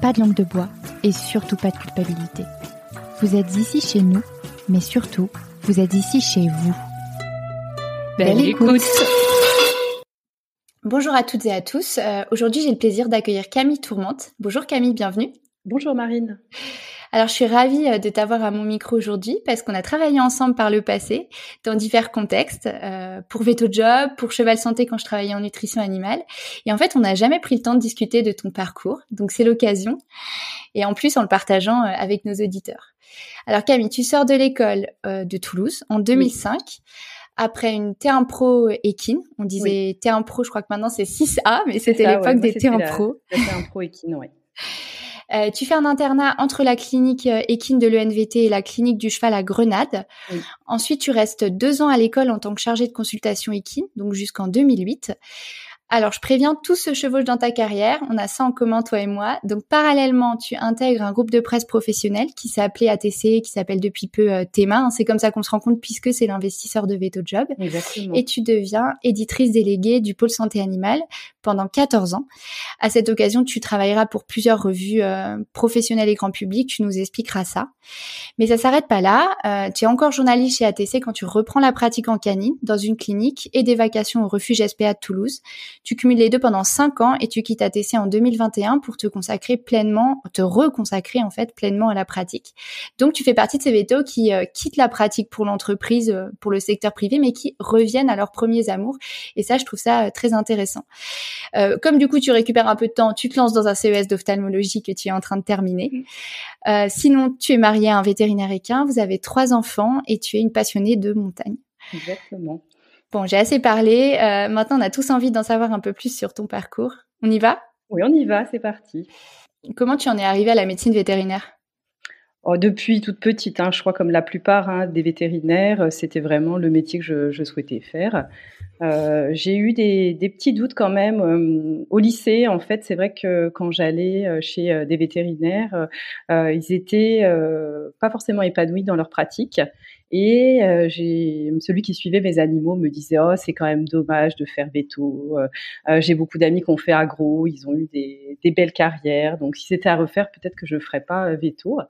pas de langue de bois et surtout pas de culpabilité. Vous êtes ici chez nous, mais surtout, vous êtes ici chez vous. Belle, écoute. Bonjour à toutes et à tous. Euh, Aujourd'hui, j'ai le plaisir d'accueillir Camille Tourmente. Bonjour Camille, bienvenue. Bonjour Marine. Alors, je suis ravie euh, de t'avoir à mon micro aujourd'hui parce qu'on a travaillé ensemble par le passé dans divers contextes, euh, pour Veto Job, pour Cheval Santé quand je travaillais en nutrition animale. Et en fait, on n'a jamais pris le temps de discuter de ton parcours, donc c'est l'occasion. Et en plus, en le partageant euh, avec nos auditeurs. Alors Camille, tu sors de l'école euh, de Toulouse en 2005. Après une T1 Pro équine, on disait T1 Pro, je crois que maintenant c'est 6A, mais c'était l'époque ouais, des T1 Pro. T1 Pro équine, ouais. Euh, tu fais un internat entre la clinique euh, équine de l'ENVT et la clinique du cheval à Grenade. Oui. Ensuite, tu restes deux ans à l'école en tant que chargée de consultation équine, donc jusqu'en 2008. Alors, je préviens, tout se chevauche dans ta carrière. On a ça en commun, toi et moi. Donc, parallèlement, tu intègres un groupe de presse professionnel qui s'est appelé ATC, qui s'appelle depuis peu euh, Théma. hein. C'est comme ça qu'on se rend compte puisque c'est l'investisseur de Veto Job. Exactement. Et tu deviens éditrice déléguée du pôle santé animale pendant 14 ans. À cette occasion, tu travailleras pour plusieurs revues euh, professionnelles et grand public. Tu nous expliqueras ça. Mais ça s'arrête pas là. Euh, tu es encore journaliste chez ATC quand tu reprends la pratique en canine dans une clinique et des vacations au refuge SPA de Toulouse. Tu cumules les deux pendant 5 ans et tu quittes ATC en 2021 pour te consacrer pleinement, te reconsacrer en fait pleinement à la pratique. Donc tu fais partie de ces vétos qui euh, quittent la pratique pour l'entreprise, euh, pour le secteur privé, mais qui reviennent à leurs premiers amours. Et ça, je trouve ça euh, très intéressant. Euh, comme du coup tu récupères un peu de temps, tu te lances dans un CES d'ophtalmologie que tu es en train de terminer. Euh, sinon, tu es mariée à un vétérinaire équin, vous avez trois enfants et tu es une passionnée de montagne. Exactement. Bon, j'ai assez parlé. Euh, maintenant, on a tous envie d'en savoir un peu plus sur ton parcours. On y va? Oui, on y va, c'est parti. Comment tu en es arrivée à la médecine vétérinaire? Oh, depuis toute petite, hein, je crois comme la plupart hein, des vétérinaires, euh, c'était vraiment le métier que je, je souhaitais faire. Euh, j'ai eu des, des, petits doutes quand même euh, au lycée. En fait, c'est vrai que quand j'allais chez des vétérinaires, euh, ils étaient pas forcément épanouis dans leur pratique. Et euh, j'ai celui qui suivait mes animaux me disait oh c'est quand même dommage de faire veto. Euh, j'ai beaucoup d'amis qui ont fait agro, ils ont eu des, des belles carrières. Donc si c'était à refaire, peut-être que je ferais pas veto.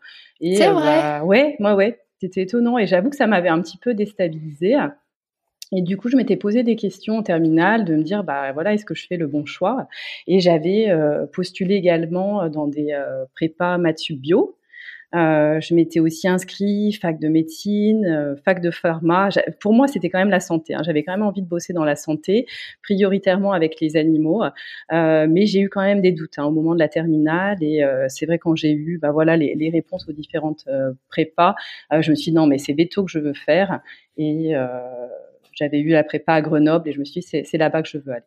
Et c'est vrai. Bah, ouais, moi ouais, c'était étonnant. Et j'avoue que ça m'avait un petit peu déstabilisée. Et du coup, je m'étais posé des questions en terminale de me dire, bah voilà, est-ce que je fais le bon choix? Et j'avais euh, postulé également dans des euh, prépas maths bio. Euh, je m'étais aussi inscrit fac de médecine, euh, fac de pharma. Pour moi, c'était quand même la santé. Hein. J'avais quand même envie de bosser dans la santé, prioritairement avec les animaux. Euh, mais j'ai eu quand même des doutes hein, au moment de la terminale. Et euh, c'est vrai quand j'ai eu, bah voilà, les, réponses aux différentes prépas, je me suis dit non, mais c'est veto que je veux faire. Et j'avais eu la prépa à Grenoble et je me suis dit c'est là-bas que je veux aller.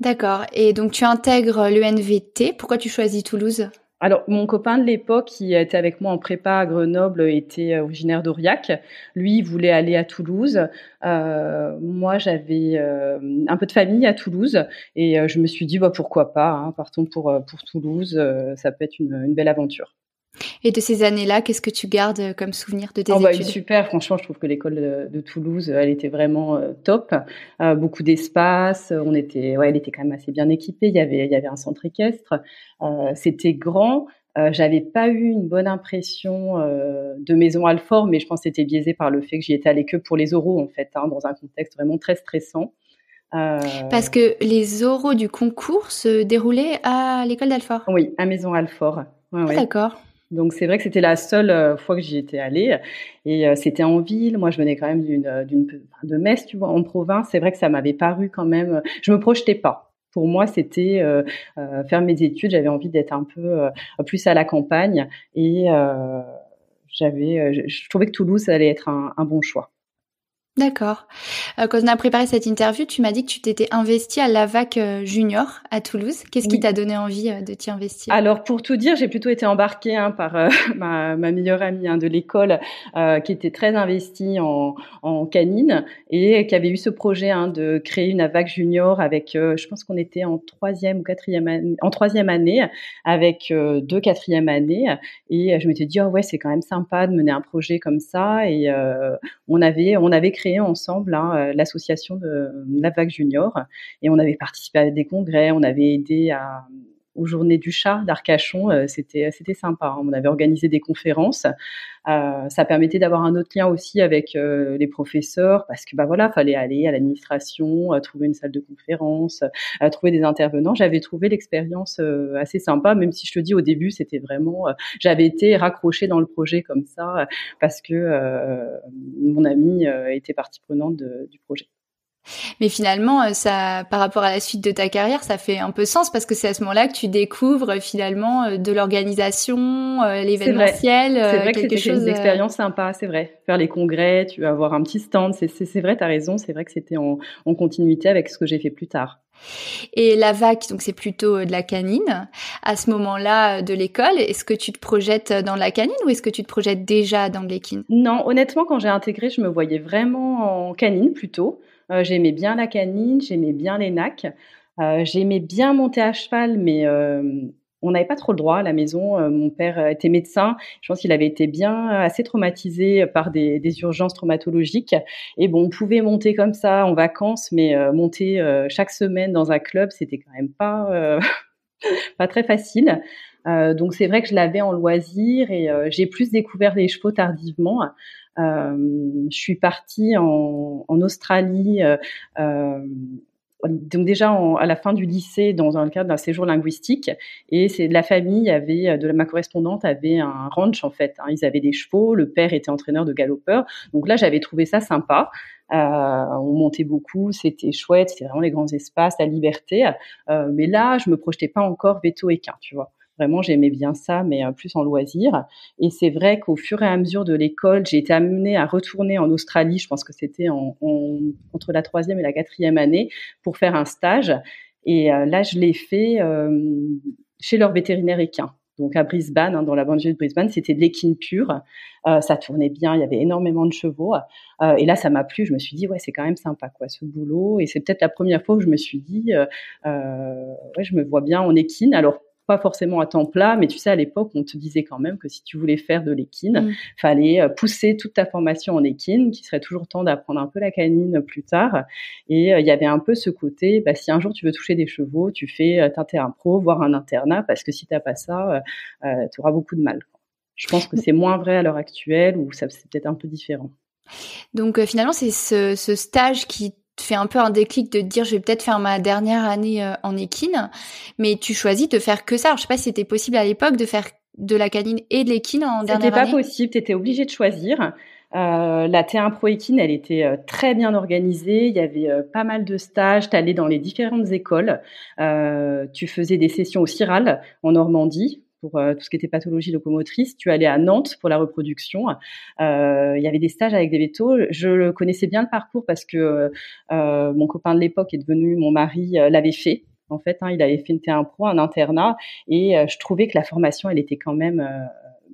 D'accord. Et donc tu intègres l'ENVT. Pourquoi tu choisis Toulouse? Alors, mon copain de l'époque qui était avec moi en prépa à Grenoble était originaire d'Aurillac. Lui, il voulait aller à Toulouse. Euh, moi, j'avais euh, un peu de famille à Toulouse et euh, je me suis dit, bah, pourquoi pas, hein, partons pour, pour Toulouse, ça peut être une, une belle aventure. Et de ces années-là, qu'est-ce que tu gardes comme souvenir de tes oh bah, études? Super, franchement, je trouve que l'école de, de, Toulouse, elle était vraiment euh, top. Euh, beaucoup d'espace, on était, ouais, elle était quand même assez bien équipée. Il y avait, il y avait un centre équestre. Euh, C'était grand. Euh, J'avais pas eu une bonne impression euh, de Maison Alfort, mais je pense que c'était biaisé par le fait que j'y étais allée que pour les oraux, en fait, hein, dans un contexte vraiment très stressant. Euh... Parce que les oraux du concours se déroulaient à l'école d'Alfort? Oui, à Maison Alfort. Ouais, ouais. D'accord. Donc c'est vrai que c'était la seule fois que j'y étais allée et c'était en ville. Moi, je venais quand même d'une, de Metz, tu vois, en province. C'est vrai que ça m'avait paru quand même. Je me projetais pas. Pour moi, c'était faire mes études. J'avais envie d'être un peu plus à la campagne et j'avais, je, trouvais que Toulouse allait être un bon choix. D'accord. Euh, quand on a préparé cette interview, tu m'as dit que tu t'étais investi à l'AVAC euh, Junior à Toulouse. Qu'est-ce qui t'a donné envie euh, de t'y investir? Alors, pour tout dire, j'ai plutôt été embarquée hein, par ma, meilleure amie hein, de l'école qui était très investie en, en, canine et qui avait eu ce projet hein, de créer une AVAC Junior avec, je pense qu'on était en troisième ou quatrième année, en troisième année avec deux quatrième années. Et je m'étais dit, oh ouais, c'est quand même sympa de mener un projet comme ça. Et on avait, on avait créé ensemble hein, euh, l'association de la vague junior. Et on avait participé à des congrès, on avait aidé à, aux journées du chat d'Arcachon. Euh, c'était c'était sympa. Hein. On avait organisé des conférences. Euh, ça permettait d'avoir un autre lien aussi avec les professeurs parce que bah voilà, fallait aller à l'administration, trouver une salle de conférence, trouver des intervenants. J'avais trouvé l'expérience assez sympa, même si je te dis au début c'était vraiment, j'avais été raccrochée dans le projet comme ça parce que mon ami était partie prenante du projet. Mais finalement, euh, ça, par rapport à la suite de ta carrière, ça fait un peu sens parce que c'est à ce moment-là que tu découvres euh, finalement euh, de l'organisation, l'événementiel, c'est vrai, que c'était une expérience sympa, c'est vrai. Faire les congrès, tu vas avoir un petit stand, c'est vrai, tu as raison, c'est vrai que c'était en, en continuité avec ce que j'ai fait plus tard. Et la vac, donc c'est plutôt de la canine. À ce moment-là de l'école, est-ce que tu te projettes dans la canine ou est-ce que tu te projettes déjà dans l'équine? Non, honnêtement, quand j'ai intégré, je me voyais vraiment en canine plutôt. Euh, j'aimais bien la canine, j'aimais bien les nacs. Euh, j'aimais bien monter à cheval, mais euh, on n'avait pas trop le droit à la maison. mon père était médecin. Je pense qu'il avait été bien assez traumatisé par des, urgences traumatologiques. Et bon, on pouvait monter comme ça en vacances, mais monter chaque semaine dans un club, c'était quand même pas pas très facile. donc c'est vrai que je l'avais en loisir et j'ai plus découvert les chevaux tardivement. Euh, je suis partie en, en Australie. Euh, euh, donc déjà à la fin du lycée dans un cadre d'un séjour linguistique et c'est la famille avait de ma correspondante avait un ranch en fait hein. ils avaient des chevaux le père était entraîneur de galopeurs donc là j'avais trouvé ça sympa euh, on montait beaucoup c'était chouette c'était vraiment les grands espaces la liberté euh, mais là je me projetais pas encore veto équin tu vois Vraiment, j'aimais bien ça, mais euh, plus en loisir. Et c'est vrai qu'au fur et à mesure de l'école, j'ai été amenée à retourner en Australie. Je pense que c'était en, entre la troisième et la quatrième année pour faire un stage. Et euh, là, je l'ai fait euh, chez leur vétérinaire équin. Donc à Brisbane, hein, dans la banlieue de Brisbane, c'était de l'équine pure. ça tournait bien, il y avait énormément de chevaux. et là, ça m'a plu. Je me suis dit, ouais, c'est quand même sympa, quoi, ce boulot. Et c'est peut-être la première fois où je me suis dit, ouais, je me vois bien en équine. Alors pas forcément à temps plat, mais tu sais, à l'époque, on te disait quand même que si tu voulais faire de l'équine, mm. fallait euh, pousser toute ta formation en équine, qui serait toujours temps d'apprendre un peu la canine plus tard. Et euh, il y avait un peu ce côté, bah, si un jour tu veux toucher des chevaux, tu fais euh, un terrain pro, voire un internat, parce que si t'as pas ça, tu auras beaucoup de mal. Je pense que c'est moins vrai à l'heure actuelle, ou ça c'est peut-être un peu différent. Donc finalement, c'est ce, ce stage qui fait un peu un déclic de dire je vais peut-être faire ma dernière année euh, en équine, mais tu choisis de faire que ça. Alors, je sais pas si c'était possible à l'époque de faire de la canine et de l'équine en dernière année. C'était pas possible, tu étais obligé de choisir. Euh, la T1 Pro Équine, elle était euh, très bien organisée. Il y avait pas mal de stages. Tu allais dans les différentes écoles. tu faisais des sessions au CIRAL en Normandie pour euh, tout ce qui était pathologie locomotrice. Tu allais à Nantes pour la reproduction. Euh, il y avait des stages avec des vétos. Je connaissais bien le parcours parce que euh, mon copain de l'époque est devenu mon mari l'avait fait. En fait, hein, il avait fait une T1 Pro, un internat, et je trouvais que la formation, elle était quand même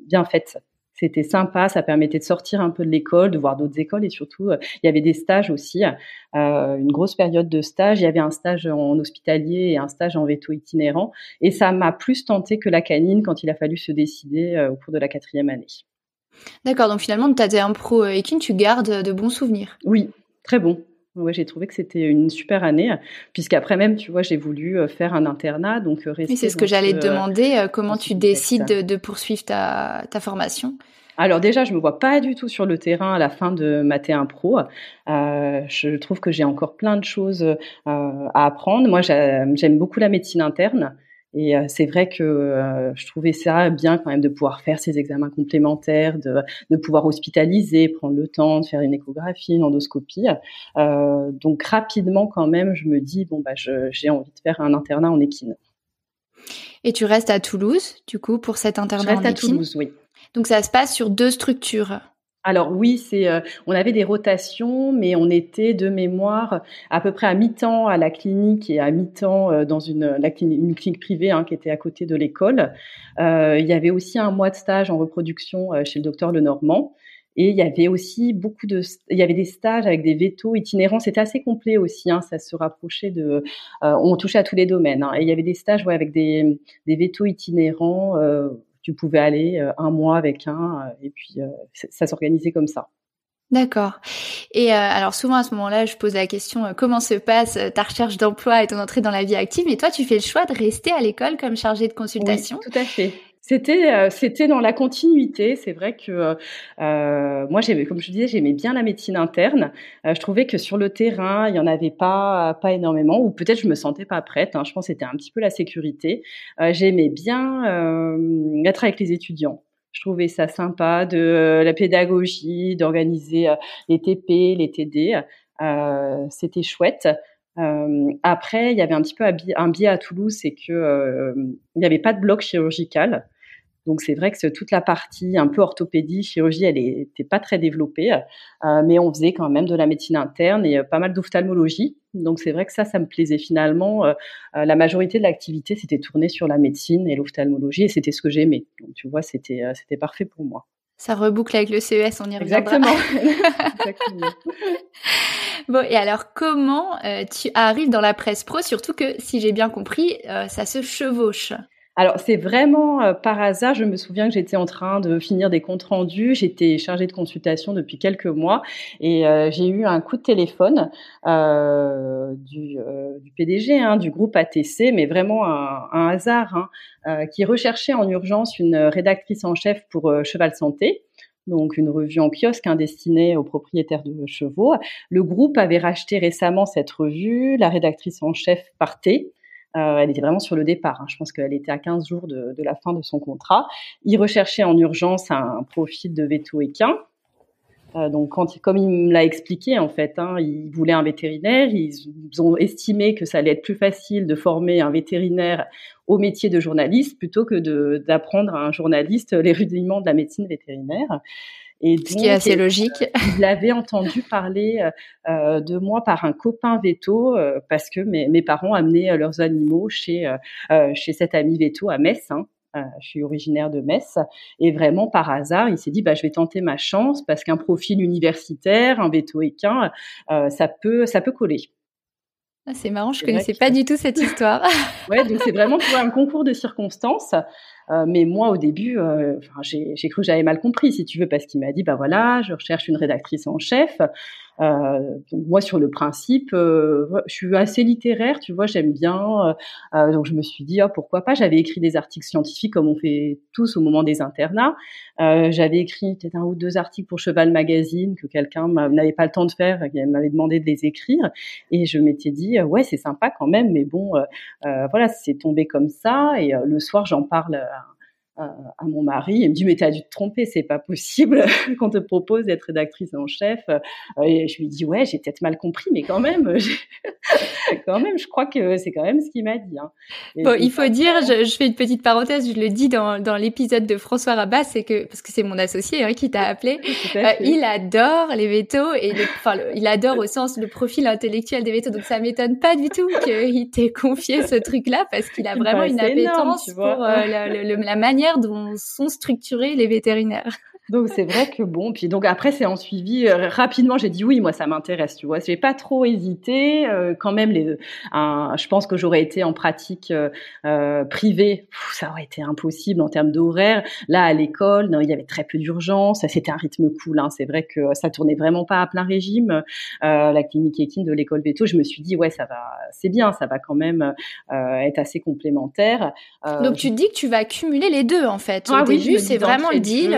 bien faite c'était sympa, ça permettait de sortir un peu de l'école, de voir d'autres écoles et surtout euh, il y avait des stages aussi, euh, une grosse période de stage. Il y avait un stage en hospitalier et un stage en veto itinérant et ça m'a plus tenté que la canine quand il a fallu se décider euh, au cours de la quatrième année. D'accord, donc finalement de ta un pro équine, tu gardes de bons souvenirs. Oui, très bon. Ouais, j'ai trouvé que c'était une super année, puisqu'après même, tu vois, j'ai voulu euh, faire un internat, donc euh, rester. C'est ce que j'allais te demander. Euh, comment tu décides de, poursuivre ta, ta, formation? Alors déjà, je me vois pas du tout sur le terrain à la fin de ma T1 Pro. je trouve que j'ai encore plein de choses à apprendre. Moi, j'aime beaucoup la médecine interne. Et c'est vrai que je trouvais ça bien quand même de pouvoir faire ces examens complémentaires, de, de pouvoir hospitaliser, prendre le temps de faire une échographie, une endoscopie. donc rapidement quand même, je me dis bon bah j'ai envie de faire un internat en équine. Et tu restes à Toulouse, du coup, pour cet internat je reste à Toulouse, oui. Donc ça se passe sur deux structures. Alors oui, c'est euh, on avait des rotations, mais on était de mémoire à peu près à mi-temps à la clinique et à mi-temps euh, dans une, clinique, une clinique privée hein, qui était à côté de l'école. Euh, il y avait aussi un mois de stage en reproduction chez le docteur Lenormand. Et il y avait aussi beaucoup de, il y avait des stages avec des vétos itinérants. C'était assez complet aussi. Hein, ça se rapprochait de, on touchait à tous les domaines. Hein, et il y avait des stages ouais, avec des, des vétos itinérants tu pouvais aller euh, un mois avec un, euh, et puis euh, ça s'organisait comme ça. D'accord. Et alors souvent à ce moment-là, je pose la question comment se passe ta recherche d'emploi et ton entrée dans la vie active Mais toi, tu fais le choix de rester à l'école comme chargée de consultation. Oui, tout à fait. C'était euh, c'était dans la continuité. C'est vrai que euh, euh moi, j'aimais, comme je disais, j'aimais bien la médecine interne. Euh, je trouvais que sur le terrain, il y en avait pas pas énormément, ou peut-être je me sentais pas prête. Hein. Je pense que c'était un petit peu la sécurité. j'aimais bien être avec les étudiants. Je trouvais ça sympa de la pédagogie, d'organiser les TP, les TD. c'était chouette. Euh, après, il y avait un petit peu un biais à Toulouse, c'est que euh, il n'y avait pas de bloc chirurgical. Donc c'est vrai que toute la partie un peu orthopédie, chirurgie, elle n'était pas très développée, euh, mais on faisait quand même de la médecine interne et euh, pas mal d'ophtalmologie. Donc c'est vrai que ça, ça me plaisait finalement. Euh, la majorité de l'activité s'était tournée sur la médecine et l'ophtalmologie et c'était ce que j'aimais. Donc tu vois, c'était c'était parfait pour moi. Ça reboucle avec le CES, on y reviendra. Exactement. Exactement. bon, et alors comment tu arrives dans la presse pro, surtout que si j'ai bien compris, ça se chevauche alors c'est vraiment euh, par hasard. Je me souviens que j'étais en train de finir des comptes rendus. J'étais chargée de consultation depuis quelques mois et euh, j'ai eu un coup de téléphone euh, du, euh, du, PDG hein, du groupe ATC, mais vraiment un, un hasard, hein, qui recherchait en urgence une rédactrice en chef pour Cheval Santé donc une revue en kiosque hein, destinée aux propriétaires de chevaux. Le groupe avait racheté récemment cette revue, la rédactrice en chef partait. Euh, elle était vraiment sur le départ. Hein. Je pense qu'elle était à 15 jours de, de, la fin de son contrat. Il recherchait en urgence un profil de veto équin. Euh, donc, quand, comme il me l'a expliqué, en fait, hein, il voulait un vétérinaire. Ils, ont estimé que ça allait être plus facile de former un vétérinaire au métier de journaliste plutôt que d'apprendre à un journaliste les rudiments de la médecine vétérinaire. Et Ce qui est assez logique. Il avait entendu parler euh, euh, de moi par un copain veto euh, parce que mes, mes, parents amenaient leurs animaux chez chez cet ami veto à Metz. Hein. je suis originaire de Metz et vraiment par hasard, il s'est dit bah je vais tenter ma chance parce qu'un profil universitaire, un veto équin, ça peut ça peut coller. Ah, c'est marrant, je connaissais pas du tout cette histoire. ouais, donc c'est vraiment pour un concours de circonstances. Euh, mais moi, au début, euh, j'ai cru que j'avais mal compris, si tu veux, parce qu'il m'a dit, bah voilà, je recherche une rédactrice en chef. Euh, donc moi, sur le principe, euh, je suis assez littéraire, tu vois, j'aime bien. Euh, donc je me suis dit, oh, pourquoi pas? J'avais écrit des articles scientifiques comme on fait tous au moment des internats. J'avais écrit peut-être un ou deux articles pour Cheval Magazine que quelqu'un n'avait pas le temps de faire, il m'avait demandé de les écrire. Et je m'étais dit, ouais, c'est sympa quand même, mais bon, voilà, c'est tombé comme ça. Et le soir, j'en parle mon mari. Il me dit mais t'as dû te tromper, c'est pas possible qu'on te propose d'être rédactrice en chef. Euh, et je lui dis ouais, j'ai peut-être mal compris, mais quand même, quand même, je crois que c'est quand même ce qu'il m'a dit. Hein. Bon, il faut dire, je, je, fais une petite parenthèse, je le dis dans, dans l'épisode de François Rabat, c'est que parce que c'est mon associé hein, qui t'a appelé, euh, il adore les vétos et enfin, il adore au sens le profil intellectuel des vétos. Donc ça m'étonne pas du tout qu'il t'ait confié ce truc-là parce qu'il a vraiment une appétence pour euh, la manière dont sont structurés les vétérinaires. Donc c'est vrai que bon, puis donc après c'est en suivi euh, rapidement. J'ai dit oui, moi ça m'intéresse, tu vois. J'ai pas trop hésité. Euh, quand même, les, je pense que j'aurais été en pratique euh, privée, ça aurait été impossible en termes d'horaire. Là à l'école, il y avait très peu d'urgence. C'était un rythme cool. Hein. C'est vrai que ça tournait vraiment pas à plein régime. la clinique équine de l'école Veto, je me suis dit ouais, ça va, c'est bien, ça va quand même être assez complémentaire. donc tu te dis que tu vas cumuler les deux en fait. Au ah début, c'est vraiment le deal.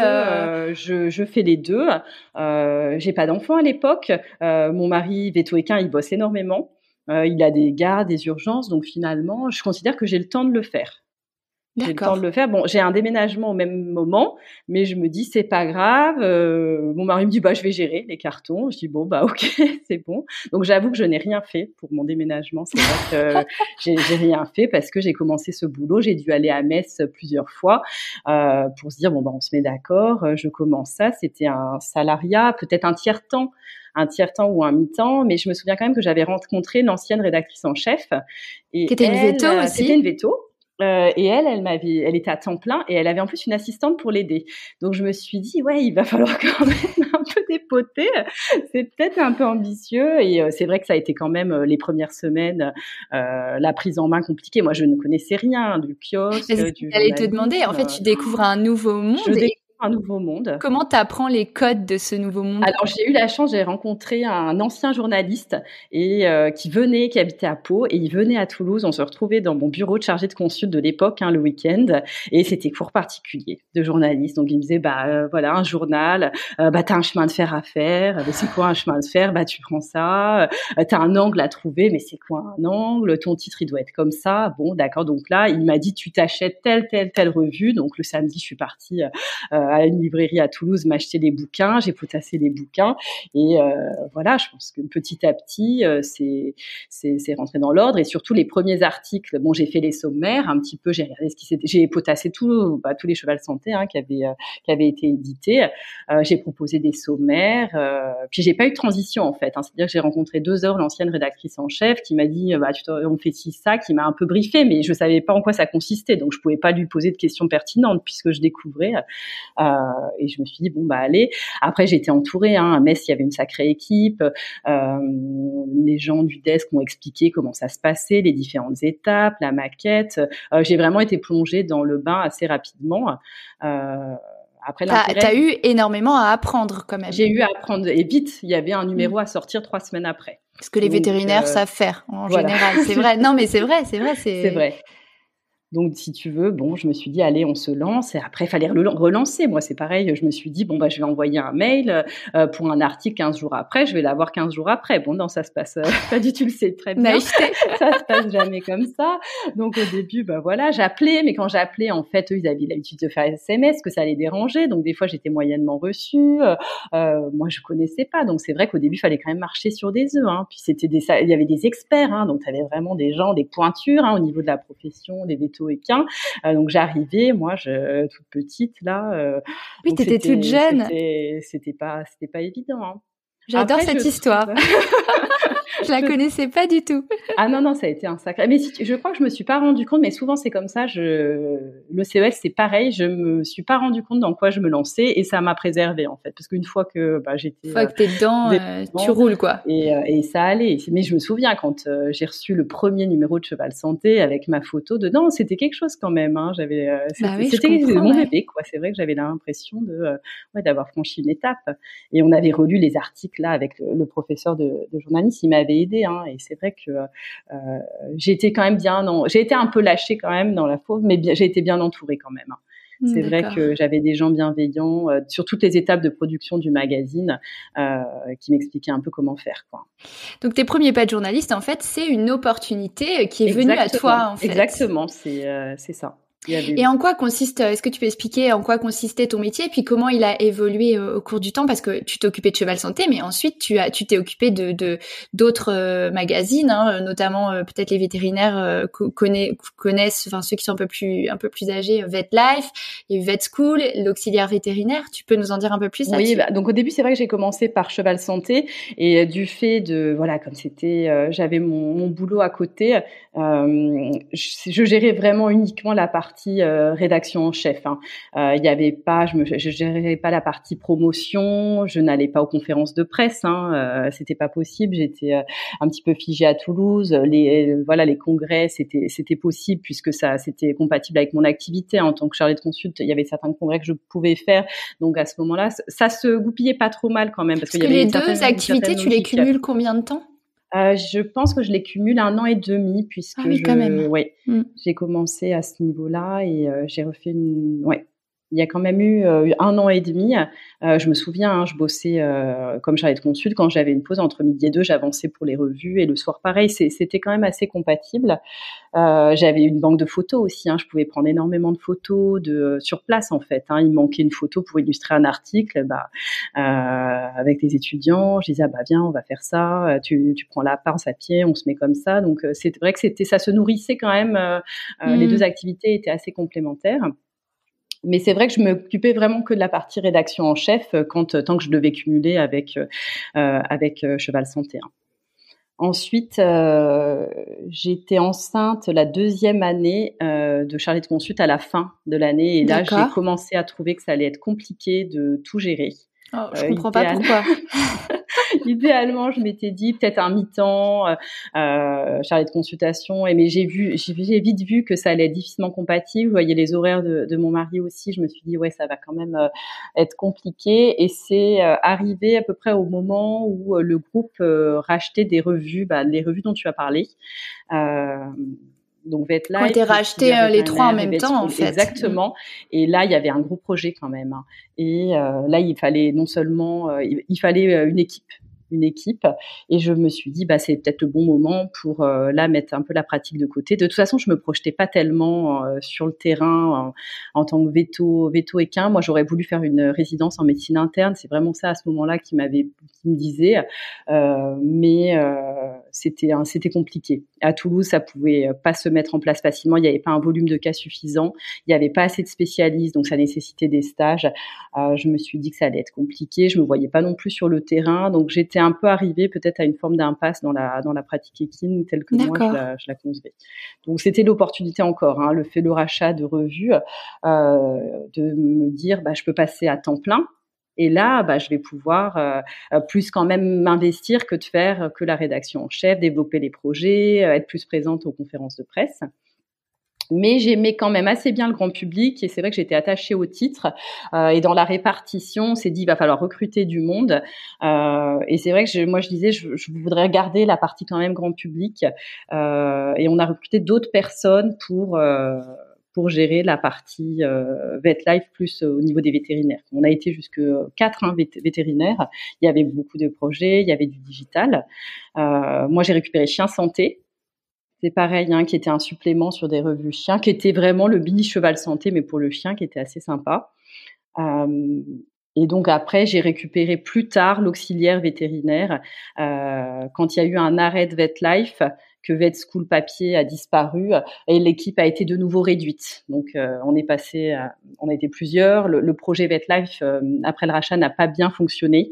Euh, je, fais les deux. Euh, j'ai pas d'enfant à l'époque. Euh, mon mari vétoéquin, il bosse énormément. il a des gardes, des urgences, donc finalement, je considère que j'ai le temps de le faire. J'ai le temps de le faire. Bon, j'ai un déménagement au même moment, mais je me dis c'est pas grave. Euh, mon mari me dit bah je vais gérer les cartons. Je dis bon bah ok c'est bon. Donc j'avoue que je n'ai rien fait pour mon déménagement. C'est vrai que j'ai rien fait parce que j'ai commencé ce boulot. J'ai dû aller à Metz plusieurs fois euh, pour se dire bon bah on se met d'accord. Je commence ça. C'était un salariat, peut-être un tiers temps un tiers temps ou un mi-temps, mais je me souviens quand même que j'avais rencontré l'ancienne rédactrice en chef. Et qui était une veto euh, aussi. C'était une veto. Euh, et elle, elle m'avait, elle était à temps plein et elle avait en plus une assistante pour l'aider. Donc je me suis dit ouais, il va falloir quand même un peu dépoter. C'est peut-être un peu ambitieux et euh, c'est vrai que ça a été quand même euh, les premières semaines euh, la prise en main compliquée. Moi, je ne connaissais rien du kiosque. J'allais te demander. En fait, tu découvres un nouveau monde. Je un nouveau monde. Comment tu apprends les codes de ce nouveau monde? Alors j'ai eu la chance, j'ai rencontré un ancien journaliste et euh, qui venait, qui habitait à Pau et il venait à Toulouse. On se retrouvait dans mon bureau de chargé de consul de l'époque, hein, le week-end, et c'était cours particulier de journaliste. Donc il me disait bah euh, voilà un journal, euh, bah t'as un chemin de fer à faire. Mais c'est quoi un chemin de fer? Bah tu prends ça. Euh, t'as un angle à trouver, mais c'est quoi un angle? Ton titre il doit être comme ça. Bon d'accord. Donc là il m'a dit tu t'achètes telle telle telle revue. Donc le samedi je suis partie à une librairie à Toulouse m'acheter des bouquins, j'ai potassé des bouquins et euh, voilà, je pense que petit à petit euh, c'est c'est rentré dans l'ordre et surtout les premiers articles. Bon, j'ai fait les sommaires un petit peu, j'ai regardé ce qui s'était, j'ai potassé tout, bah, tous les chevals santé hein, qui avaient euh, été édités. j'ai proposé des sommaires, puis j'ai pas eu de transition en fait. Hein, C'est-à-dire que j'ai rencontré deux heures l'ancienne rédactrice en chef qui m'a dit bah on fait ci ça, qui m'a un peu briefé, mais je savais pas en quoi ça consistait, donc je pouvais pas lui poser de questions pertinentes puisque je découvrais. Euh, et je me suis dit bon bah allez. Après j'ai été entourée. Hein, à Metz il y avait une sacrée équipe. Euh, les gens du desk ont expliqué comment ça se passait, les différentes étapes, la maquette. Euh, j'ai vraiment été plongée dans le bain assez rapidement. Après, t'as, as eu énormément à apprendre quand même. J'ai eu à apprendre et vite. Il y avait un numéro à sortir trois semaines après. Ce que les vétérinaires savent faire en général. C'est vrai. Non, mais c'est vrai, c'est vrai. C'est vrai. Donc, si tu veux, bon, je me suis dit, allez, on se lance. Et après, il fallait relancer. Moi, c'est pareil. Je me suis dit, bon, bah, je vais envoyer un mail euh, pour un article 15 jours après. Je vais l'avoir 15 jours après. Bon, non, ça se passe euh, pas du tout, le sais très bien. ça se passe jamais comme ça. Donc, au début, bah voilà, j'appelais. Mais quand j'appelais, en fait, eux, ils avaient l'habitude de faire SMS, que ça les dérangeait. Donc, des fois, j'étais moyennement reçue. Euh, moi, je connaissais pas. Donc, c'est vrai qu'au début, il fallait quand même marcher sur des œufs. Hein. Puis, c'était des, il y avait des experts. Hein, donc, tu avais vraiment des gens, des pointures hein, au niveau de la profession, des euh, donc j'arrivais, moi, je, toute petite là. Euh, oui, t'étais toute jeune. C'était pas, c'était pas évident. Hein. J'adore cette histoire. je la connaissais pas du tout. ah non non, ça a été un sacré. Mais je crois que je me suis pas rendu compte. Mais souvent c'est comme ça. Je le CES c'est pareil. Je me suis pas rendu compte dans quoi je me lançais et ça m'a préservé en fait parce qu'une fois que bah, j'étais. Une fois que t'es dedans, euh, tu roules quoi. Et, euh, et, ça allait. Mais je me souviens quand euh, j'ai reçu le premier numéro de Cheval Santé avec ma photo dedans, c'était quelque chose quand même. Hein. J'avais. Bah c'était mon bébé quoi. C'est vrai que j'avais l'impression de ouais, d'avoir franchi une étape. Et on avait relu les articles là avec le, le professeur de. Il m'avait aidé. Hein, et c'est vrai que euh, j'ai été quand même bien, j'ai été un peu lâchée quand même dans la fauve, mais j'ai été bien entourée quand même. Hein. C'est vrai que j'avais des gens bienveillants euh, sur toutes les étapes de production du magazine euh, qui m'expliquaient un peu comment faire. Quoi. Donc tes premiers pas de journaliste, en fait, c'est une opportunité qui est venue à toi. En fait. Exactement, c'est c'est ça. Et en quoi consiste, est-ce que tu peux expliquer en quoi consistait ton métier et puis comment il a évolué euh, au cours du temps? Parce que tu t'es occupé de Cheval Santé mais ensuite tu as tu t'es occupé de d'autres euh, magazines hein, notamment euh, peut-être les vétérinaires connaissent enfin ceux qui sont un peu plus un peu plus âgés Vet Life, et Vet School, l'auxiliaire vétérinaire, tu peux nous en dire un peu plus Oui, bah, donc au début c'est vrai que j'ai commencé par Cheval Santé et du fait de voilà comme c'était j'avais mon, mon, boulot à côté, je, je gérais vraiment uniquement la partie euh, rédaction en chef. Hein. Euh, il n'y avait pas, je ne je gérais pas la partie promotion, je n'allais pas aux conférences de presse, hein, euh, c'était pas possible. J'étais un petit peu figée à Toulouse. Les voilà, les congrès, c'était c'était possible puisque ça c'était compatible avec mon activité en tant que chargée de consulte. Il y avait certains congrès que je pouvais faire. Donc à ce moment-là, ça se goupillait pas trop mal quand même parce, que, les deux activités, tu les cumules combien de temps? Euh, je pense que je les cumule un an et demi puisque ah oui, quand même. Ouais, mm. j'ai commencé à ce niveau-là et euh, j'ai refait une. Ouais. Il y a quand même eu euh, un an et demi. Euh, je me souviens, hein, je bossais euh, comme de consul. Quand j'avais une pause entre midi et deux, j'avançais pour les revues. Et le soir, pareil, c'était quand même assez compatible. Euh, j'avais une banque de photos aussi. Hein, je pouvais prendre énormément de photos de sur place en fait. Hein, il manquait une photo pour illustrer un article. Bah, avec les étudiants, je disais ah, bah viens, on va faire ça. Tu, tu prends la pince à pied, on se met comme ça. Donc c'est vrai que c'était ça se nourrissait quand même. Les mmh. deux activités étaient assez complémentaires mais c'est vrai que je m'occupais vraiment que de la partie rédaction en chef euh, quand euh, tant que je devais cumuler avec euh, avec Cheval Santé. Ensuite, j'étais enceinte la deuxième année de Charlotte Consult à la fin de l'année et là j'ai commencé à trouver que ça allait être compliqué de tout gérer. Oh, je comprends pas pourquoi. idéalement, je m'étais dit peut-être un mi-temps, euh, euh chargé de consultation. Et mais j'ai vu, vite vu que ça allait être difficilement compatible. Vous voyez les horaires de, de, mon mari aussi. Je me suis dit ouais, ça va quand même euh, être compliqué. Et c'est euh, arrivé à peu près au moment où le groupe rachetait des revues, bah, les revues dont tu as parlé. Donc VetLife. Quand t'es racheté les trois en même temps, en fait. Exactement. Et là, il y avait un gros projet quand même. Hein. Et là, il fallait non seulement, il, fallait une équipe une équipe et je me suis dit bah c'est peut-être le bon moment pour euh, là mettre un peu la pratique de côté. De toute façon, je me projetais pas tellement euh, sur le terrain en, tant que veto veto équin. Moi, j'aurais voulu faire une résidence en médecine interne. C'est vraiment ça à ce moment-là qui m'avait qui me disait, euh, mais euh, c'était c'était compliqué. À Toulouse, ça pouvait pas se mettre en place facilement. Il n'y avait pas un volume de cas suffisant. Il n'y avait pas assez de spécialistes, donc ça nécessitait des stages. je me suis dit que ça allait être compliqué. Je me voyais pas non plus sur le terrain, donc j'étais un peu arrivé peut-être à une forme d'impasse dans la dans la pratique équine telle que moi je la, je la concevais. Donc c'était l'opportunité encore, hein, le fait le rachat de revues, euh, de me dire bah je peux passer à temps plein. Et là, bah, je vais pouvoir euh, plus quand même m'investir que de faire que la rédaction en chef, développer les projets, euh, être plus présente aux conférences de presse. Mais j'aimais quand même assez bien le grand public et c'est vrai que j'étais attachée au titre euh, et dans la répartition, c'est dit il va falloir recruter du monde. Euh, et c'est vrai que je, moi je disais je, je, voudrais garder la partie quand même grand public euh, et on a recruté d'autres personnes pour euh, pour gérer la partie euh, vet life plus au niveau des vétérinaires. On a été jusque quatre hein, vétérinaires. Il y avait beaucoup de projets, il y avait du digital. Euh, moi j'ai récupéré Chien Santé c'est pareil, hein, qui était un supplément sur des revues chiens, qui était vraiment le mini cheval santé, mais pour le chien, qui était assez sympa. Euh, et donc après, j'ai récupéré plus tard l'auxiliaire vétérinaire euh, quand il y a eu un arrêt de VetLife que Vet School Papier a disparu et l'équipe a été de nouveau réduite. Donc euh, on est passé, on a été plusieurs. Le, projet VetLife euh, après le rachat n'a pas bien fonctionné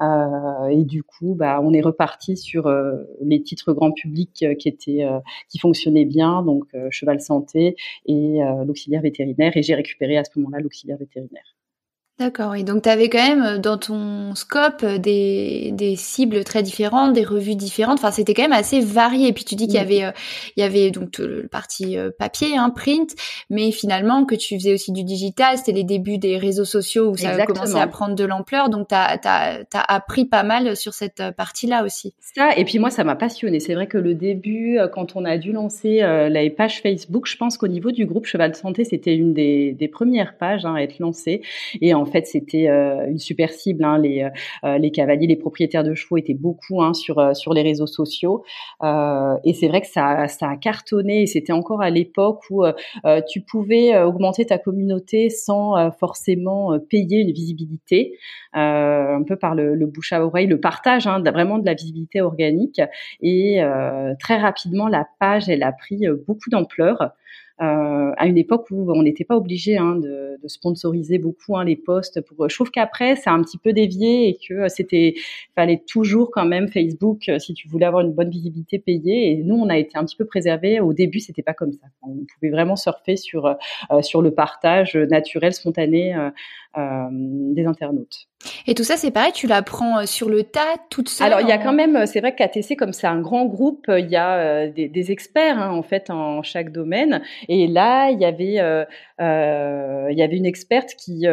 euh, et du coup, bah, on est reparti sur les titres grand public qui étaient, qui fonctionnaient bien, donc cheval santé et l'auxiliaire vétérinaire. Et j'ai récupéré à ce moment-là l'auxiliaire vétérinaire. D'accord. Et donc, tu avais quand même euh, dans ton scope euh, des, des cibles très différentes, des revues différentes. Enfin, c'était quand même assez varié. Et puis, tu dis qu'il y avait, euh, il y avait donc le, parti papier, hein, print, mais finalement que tu faisais aussi du digital. C'était les débuts des réseaux sociaux où ça a commencé à prendre de l'ampleur. Donc, tu as, as, appris pas mal sur cette partie-là aussi. Ça, et puis moi, ça m'a passionné. C'est vrai que le début, quand on a dû lancer la page Facebook, je pense qu'au niveau du groupe Cheval de Santé, c'était une des, des premières pages hein, à être lancée. Et en fait, c'était euh, une super cible. Hein, les, euh, les cavaliers, les propriétaires de chevaux étaient beaucoup hein, sur euh, sur les réseaux sociaux. et c'est vrai que ça, ça a cartonné. Et c'était encore à l'époque où tu pouvais augmenter ta communauté sans forcément payer une visibilité, un peu par le, bouche à oreille, le partage, hein, vraiment de la visibilité organique. Et très rapidement, la page, elle a pris beaucoup d'ampleur. Euh, à une époque où on n'était pas obligé hein, de, de, sponsoriser beaucoup hein, les postes. Pour... Je trouve qu'après, c'est un petit peu dévié et que c'était fallait toujours quand même Facebook, euh, si tu voulais avoir une bonne visibilité, payer. Et nous, on a été un petit peu préservés. Au début, c'était pas comme ça. On pouvait vraiment surfer sur euh, sur le partage naturel, spontané euh, des internautes. Et tout ça, c'est pareil, tu l'apprends euh, sur le tas, toute seule. Alors, il y a quand même, c'est vrai qu'ATC, comme c'est un grand groupe, il y a euh, des, des, experts hein, en fait en chaque domaine. Et là, il y avait, euh, il y avait une experte qui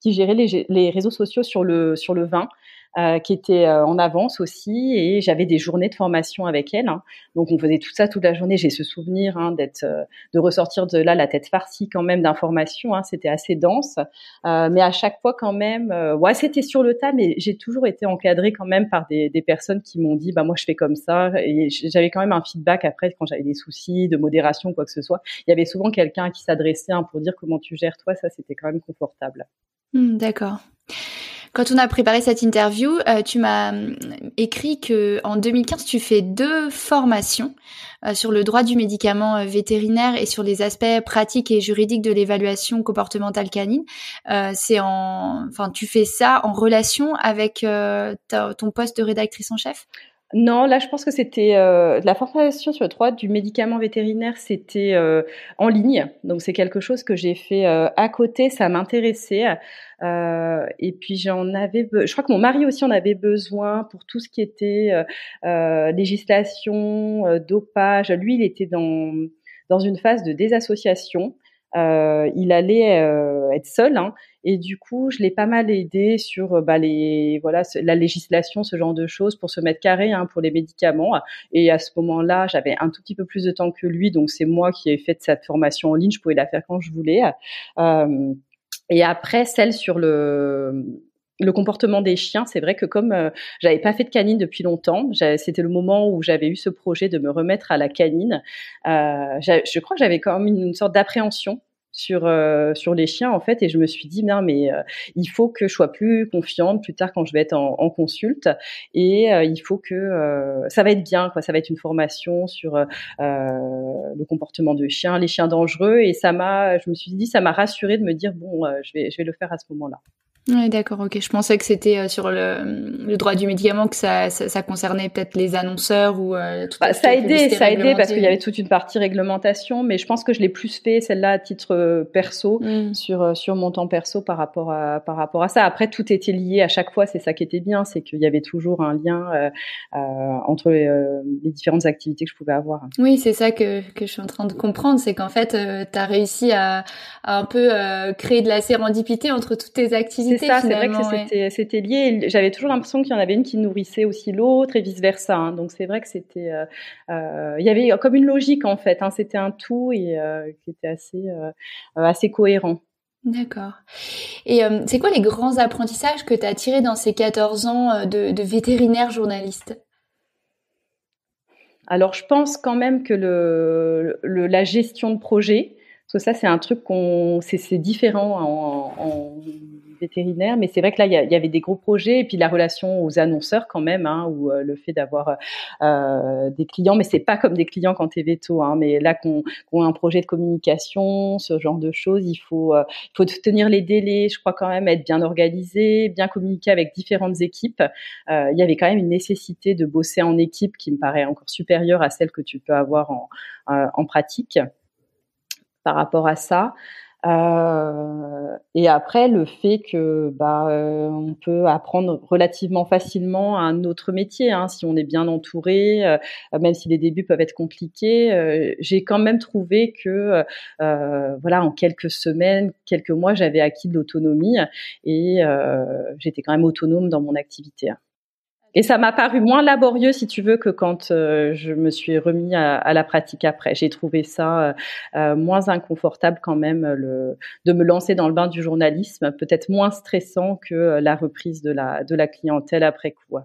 qui gérait les, les réseaux sociaux sur le sur le vin. Euh, qui était euh, en avance aussi, et j'avais des journées de formation avec elle. Hein. Donc on faisait tout ça toute la journée. J'ai ce souvenir hein, d'être, euh, de ressortir de là la tête farcie quand même d'informations. Hein. C'était assez dense, mais à chaque fois quand même, ouais, c'était sur le tas, mais j'ai toujours été encadrée quand même par des, personnes qui m'ont dit, bah moi je fais comme ça, et j'avais quand même un feedback après quand j'avais des soucis de modération quoi que ce soit. Il y avait souvent quelqu'un qui s'adressait pour dire comment tu gères toi? Ça c'était quand même confortable. Hmm, d'accord. Quand on a préparé cette interview, euh, tu m'as hum, écrit que en 2015 tu fais deux formations euh, sur le droit du médicament euh, vétérinaire et sur les aspects pratiques et juridiques de l'évaluation comportementale canine. c'est en, enfin, tu fais ça en relation avec ton poste de rédactrice en chef? Non, là, je pense que c'était euh, la formation sur le droit du médicament vétérinaire, c'était euh, en ligne. Donc, c'est quelque chose que j'ai fait euh, à côté. Ça m'intéressait. Euh, et puis, j'en avais. Je crois que mon mari aussi en avait besoin pour tout ce qui était législation, dopage. Lui, il était dans dans une phase de désassociation. Euh, il allait euh, être seul hein, et du coup je l'ai pas mal aidé sur euh, bah, les voilà la législation ce genre de choses pour se mettre carré hein, pour les médicaments. Et à ce moment-là j'avais un tout petit peu plus de temps que lui donc c'est moi qui ai fait cette formation en ligne. Je pouvais la faire quand je voulais. Euh, et après celle sur le le comportement des chiens, c'est vrai que comme euh, j'avais pas fait de canine depuis longtemps, c'était le moment où j'avais eu ce projet de me remettre à la canine. Euh, je crois que j'avais quand même une, sorte d'appréhension sur euh, sur les chiens en fait et je me suis dit non mais euh, il faut que je sois plus confiante plus tard quand je vais être en, en consulte. Et euh, il faut que ça va être bien quoi. Ça va être une formation sur le comportement de chiens les chiens dangereux. Et ça m'a je me suis dit ça m'a rassurée de me dire bon je vais je vais le faire à ce moment-là oui, d'accord, ok. Je pensais que c'était euh, sur le, le, droit du médicament que ça, ça, ça concernait peut-être les annonceurs ou euh, tout bah, Ça a aidé, ça a aidé parce qu'il y avait toute une partie réglementation, mais je pense que je l'ai plus fait celle-là à titre euh, perso mm. sur euh, sur mon temps perso par rapport à par rapport à ça. Après, tout était lié à chaque fois. C'est ça qui était bien, c'est qu'il y avait toujours un lien euh, entre les, les, différentes activités que je pouvais avoir. Oui, c'est ça que que je suis en train de comprendre, c'est qu'en fait, tu as réussi à, à un peu créer de la sérendipité entre toutes tes activités c'est ça, c'est vrai que c'était lié. J'avais toujours l'impression qu'il y en avait une qui nourrissait aussi l'autre et vice versa. Hein. Donc c'est vrai que c'était, euh, euh, il y avait comme une logique en fait. Hein. C'était un tout et euh, qui était assez assez cohérent. D'accord. Et c'est quoi les grands apprentissages que tu as tirés dans ces 14 ans de, de vétérinaire journaliste? Alors je pense quand même que le, le, la gestion de projet, parce que ça c'est un truc qu'on, c'est différent en, en vétérinaire. Mais c'est vrai que là, il y, avait des gros projets et puis la relation aux annonceurs quand même, hein, ou euh, le fait d'avoir euh, des clients. Mais c'est pas comme des clients quand tu es veto. Hein, mais là, qu'on qu a un projet de communication, ce genre de choses, il faut, euh, faut tenir les délais. Je crois quand même être bien organisé, bien communiquer avec différentes équipes. Euh, il y avait quand même une nécessité de bosser en équipe qui me paraît encore supérieure à celle que tu peux avoir en pratique par rapport à ça. Euh, et après, le fait que bah, euh, on peut apprendre relativement facilement un autre métier hein, si on est bien entouré, euh, même si les débuts peuvent être compliqués. Euh, j'ai quand même trouvé que voilà, en quelques semaines, quelques mois, j'avais acquis de l'autonomie et j'étais quand même autonome dans mon activité. Hein. Et ça m'a paru moins laborieux, si tu veux, que quand euh, je me suis remis à, la pratique après. J'ai trouvé ça euh, euh, moins inconfortable quand même de me lancer dans le bain du journalisme, peut-être moins stressant que la reprise de la, de la clientèle après coup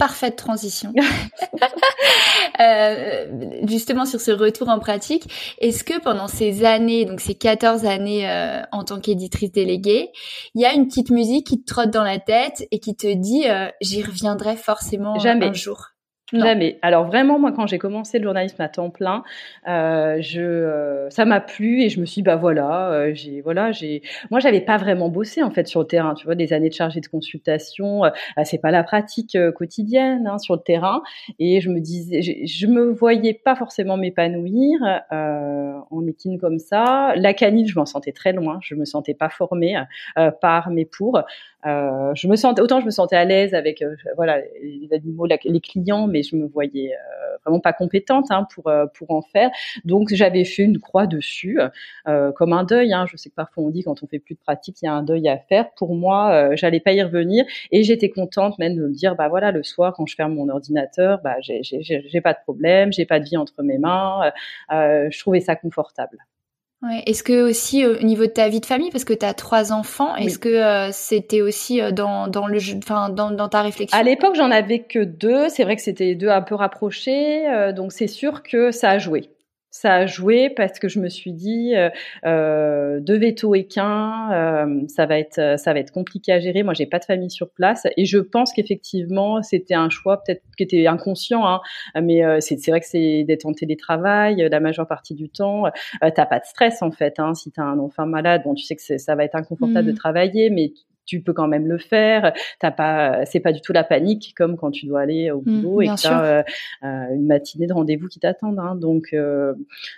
parfaite transition. euh, justement sur ce retour en pratique, est-ce que pendant ces années, donc ces 14 années euh, en tant qu'éditrice déléguée, il y a une petite musique qui te trotte dans la tête et qui te dit euh, j'y reviendrai forcément un jour? Jamais. Alors vraiment, moi, quand j'ai commencé le journalisme à temps plein, euh, je, euh, ça m'a plu et je me suis, dit, bah voilà, euh, j'ai, voilà, j'ai. Moi, j'avais pas vraiment bossé en fait sur le terrain. Tu vois, des années de chargée de consultation, euh, c'est pas la pratique euh, quotidienne hein, sur le terrain. Et je me disais, je, me voyais pas forcément m'épanouir en équine comme ça. La canine, je m'en sentais très loin. Je me sentais pas formée par mes pour. Je me sentais autant je me sentais à l'aise avec voilà les animaux, les clients, mais je me voyais vraiment pas compétente hein, pour pour en faire. Donc j'avais fait une croix dessus, comme un deuil. Hein. Je sais que parfois on dit quand on fait plus de pratique, il y a un deuil à faire. Pour moi, j'allais pas y revenir et j'étais contente même de me dire bah voilà le soir quand je ferme mon ordinateur, bah j'ai pas de problème, j'ai pas de vie entre mes mains. je trouvais ça confortable. Ouais. Est-ce que aussi au niveau de ta vie de famille, parce que tu as trois enfants, est-ce que euh, c'était aussi euh, dans, dans le enfin dans, dans ta réflexion? À l'époque, j'en avais que deux. C'est vrai que c'était deux un peu rapprochés, euh, donc c'est sûr que ça a joué ça a joué parce que je me suis dit euh, euh deux vétos et qu'un, euh, ça va être euh, ça va être compliqué à gérer. Moi, j'ai pas de famille sur place et je pense qu'effectivement c'était un choix peut-être qui était inconscient, hein, mais c'est c'est vrai que c'est d'être en télétravail la majeure partie du temps. T'as pas de stress en fait. Hein, si t'as un enfant malade, bon, tu sais que ça va être inconfortable de mmh. travailler, mais tu peux quand même le faire. T'as pas, c'est pas du tout la panique comme quand tu dois aller au mmh, boulot et que t'as euh, euh, une matinée de rendez-vous qui t'attendent. Hein. Donc, euh,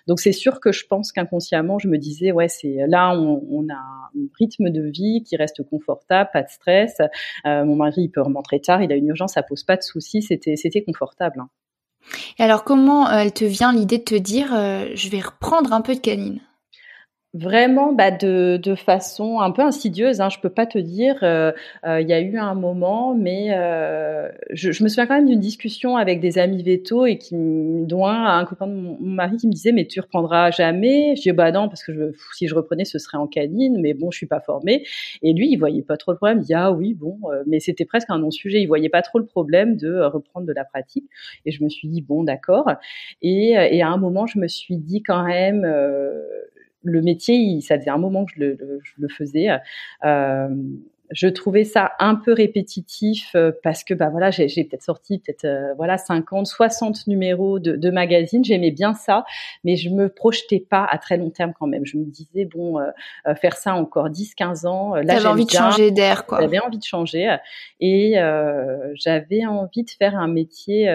donc c'est sûr que je pense qu'inconsciemment, je me disais, ouais, c'est là, on, on, a un rythme de vie qui reste confortable, pas de stress. mon mari, il peut remonter tard, il a une urgence, ça pose pas de soucis. C'était, c'était confortable. Hein. Et alors, comment elle te vient l'idée de te dire, je vais reprendre un peu de canine? Vraiment, bah de, de façon un peu insidieuse. Hein, je peux pas te dire. Euh, euh, il y a eu un moment, mais euh, je, je, me souviens quand même d'une discussion avec des amis veto et qui, dont un, un copain de mon, mari qui me disait mais tu reprendras jamais. Je dis bah non parce que je, si je reprenais ce serait en canine, mais bon je suis pas formée. Et lui il voyait pas trop le problème. Il dit ah oui bon, mais c'était presque un non-sujet. Il voyait pas trop le problème de reprendre de la pratique. Et je me suis dit bon d'accord. Et, et à un moment je me suis dit quand même le métier, ça faisait un moment que je le, je le faisais. Euh, je trouvais ça un peu répétitif euh, parce que bah voilà j'ai peut-être sorti peut-être euh, voilà 50 60 numéros de, de magazines. J'aimais bien ça mais je me projetais pas à très long terme quand même. Je me disais bon euh, faire ça encore 10 15 ans là j'avais envie de changer d'air quoi. J'avais envie de changer. Et j'avais envie de faire un métier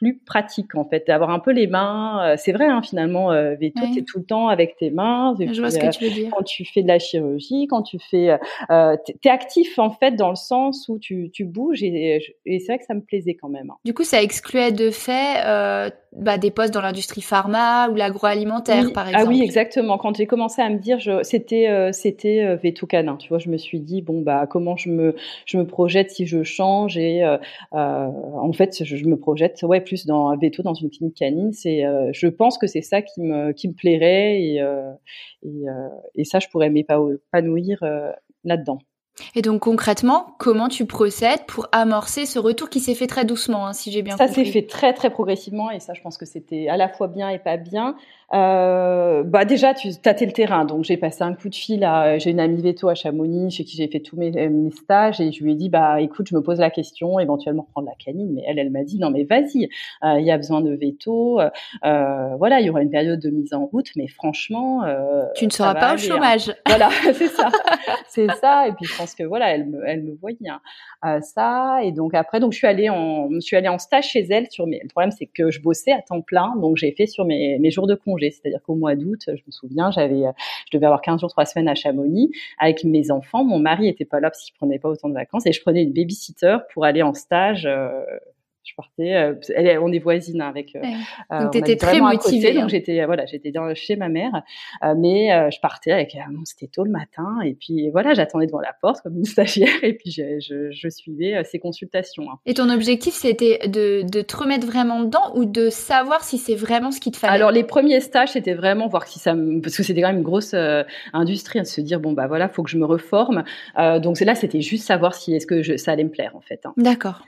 plus pratique en fait, d'avoir un peu les mains. Euh, c'est vrai hein, finalement, euh, Veto, es tout le temps avec tes mains. Je vois ce que euh, tu veux dire. Quand tu fais de la chirurgie, quand tu fais, euh, es actif en fait dans le sens où tu, tu bouges et, et c'est vrai que ça me plaisait quand même. Hein. Du coup, ça excluait de fait euh, bah, des postes dans l'industrie pharma ou l'agroalimentaire par exemple. Ah oui, exactement. Quand j'ai commencé à me dire, c'était c'était Veto canin. Tu vois, je me suis dit bon bah comment je me je me projette si je change et en fait je, je me projette ouais plus dans veto dans une clinique canine. C'est, euh, je pense que c'est ça qui me, qui me plairait et, euh, et, euh, et, ça, je pourrais m'épanouir là-dedans. Et donc concrètement, comment tu procèdes pour amorcer ce retour qui s'est fait très doucement, hein, si j'ai bien ça compris? Ça s'est fait très très progressivement et ça, je pense que c'était à la fois bien et pas bien. Euh, bah déjà, tu tâtais le terrain, donc j'ai passé un coup de fil à j'ai une amie veto à Chamonix chez qui j'ai fait tous mes, mes, stages et je lui ai dit bah écoute, je me pose la question, éventuellement prendre la canine, mais elle elle m'a dit non mais vas-y, euh, il y a besoin de veto, euh, voilà, il y aura une période de mise en route, mais franchement, tu ne seras pas au hein. chômage. Voilà, c'est ça, c'est ça. Et puis je pense que voilà, elle me elle me voyait hein. ça et donc après donc je suis allée en je suis allée en stage chez elle sur mes le problème c'est que je bossais à temps plein donc j'ai fait sur mes mes jours de congé c'est-à-dire qu'au mois d'août, je me souviens, j'avais, je devais avoir 15 jours, 3 semaines à Chamonix avec mes enfants. Mon mari était pas là parce qu'il prenait pas autant de vacances et je prenais une babysitter pour aller en stage euh, je partais. Euh, elle, on est voisines hein, avec. Euh, euh, donc t'étais très motivée. donc hein. j'étais voilà, j'étais chez ma mère, mais je partais avec. c'était tôt le matin et puis voilà, j'attendais devant la porte comme une stagiaire et puis je, je, je suivais ces consultations. Hein. Et ton objectif c'était de, de te remettre vraiment dedans ou de savoir si c'est vraiment ce qui te fallait? Alors les premiers stages c'était vraiment voir si ça me parce que c'était quand même une grosse industrie de se dire bon bah voilà faut que je me reforme. donc là c'était juste savoir si est-ce que je, ça allait me plaire en fait. D'accord.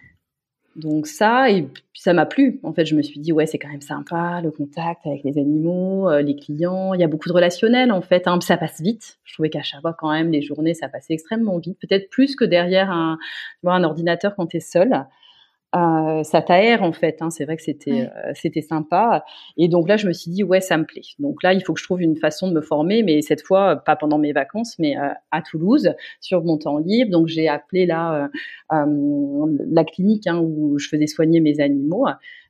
Donc ça, et ça m'a plu. En fait, je me suis dit, ouais, c'est quand même sympa, le contact avec les animaux, euh, les clients. Il y a beaucoup de relationnel, en fait. Hein. Ça passe vite. Je trouvais qu'à chaque fois, quand même, les journées, ça passait extrêmement vite. Peut-être plus que derrière un, un ordinateur quand tu es seul. Euh, ça t'aère en fait. Hein. C'est vrai que c'était euh, c'était sympa. Et donc là, je me suis dit ouais, ça me plaît. Donc là, il faut que je trouve une façon de me former, mais cette fois pas pendant mes vacances, mais euh, à Toulouse sur mon temps libre. Donc j'ai appelé là la clinique hein, où je faisais soigner mes animaux.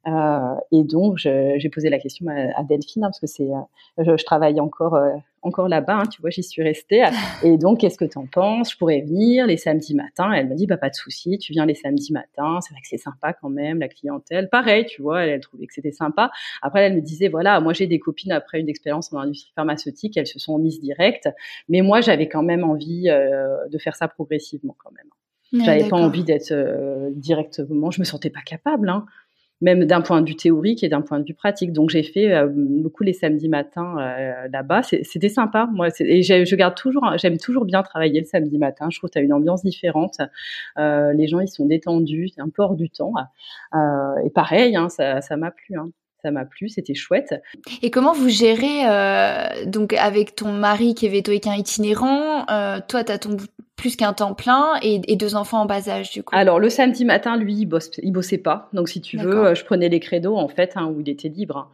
Et donc j'ai posé la question à, Delphine hein, parce que c'est je, je, travaille encore encore là-bas, hein, tu vois, j'y suis restée. Et donc, qu'est-ce que tu en penses? Je pourrais venir les samedis matins? Elle m'a dit, bah pas de souci, tu viens les samedis matins. C'est vrai que c'est sympa quand même, la clientèle. Pareil, tu vois, elle, elle trouvait que c'était sympa. Après, elle me disait, voilà, moi j'ai des copines après une expérience en industrie pharmaceutique, elles se sont mises direct. Mais moi, j'avais quand même envie euh, de faire ça progressivement quand même. J'avais pas envie d'être euh, directement, je me sentais pas capable. Hein même d'un point de vue théorique et d'un point de vue pratique. Donc j'ai fait euh, beaucoup les samedis matins euh, là-bas. C'était sympa, moi. Et je garde toujours, j'aime toujours bien travailler le samedi matin. Je trouve que tu as une ambiance différente. Euh, les gens ils sont détendus, un peu hors du temps. et pareil, hein, ça m'a plu. Hein ça m'a plu, c'était chouette. Et comment vous gérez donc avec ton mari qui est vétoïquin itinérant, toi tu as ton plus qu'un temps plein et, deux enfants en bas âge du coup. Alors le samedi matin, lui, il, bosse, il bossait pas, donc si tu veux, euh, je prenais les créneaux en fait hein, où il était libre.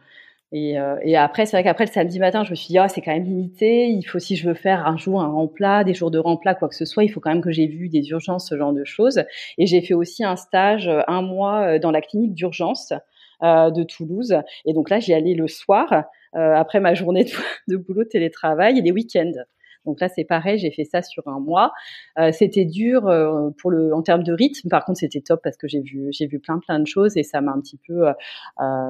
Et, euh, et après, c'est vrai qu'après le samedi matin, je me suis dit, ah, c'est quand même limité. Il faut, si je veux faire un jour un remplat, des jours de remplat, quoi que ce soit, il faut quand même que j'ai vu des urgences, ce genre de choses. Et j'ai fait aussi un stage, un mois dans la clinique d'urgence euh, de Toulouse. Et donc là, j'y allais le soir, euh, après ma journée de, de boulot télétravail et les week-ends. Donc là, c'est pareil, j'ai fait ça sur un mois. Euh, c'était dur euh, pour le, en termes de rythme. Par contre, c'était top parce que j'ai vu, j'ai vu plein plein de choses et ça m'a un petit peu euh,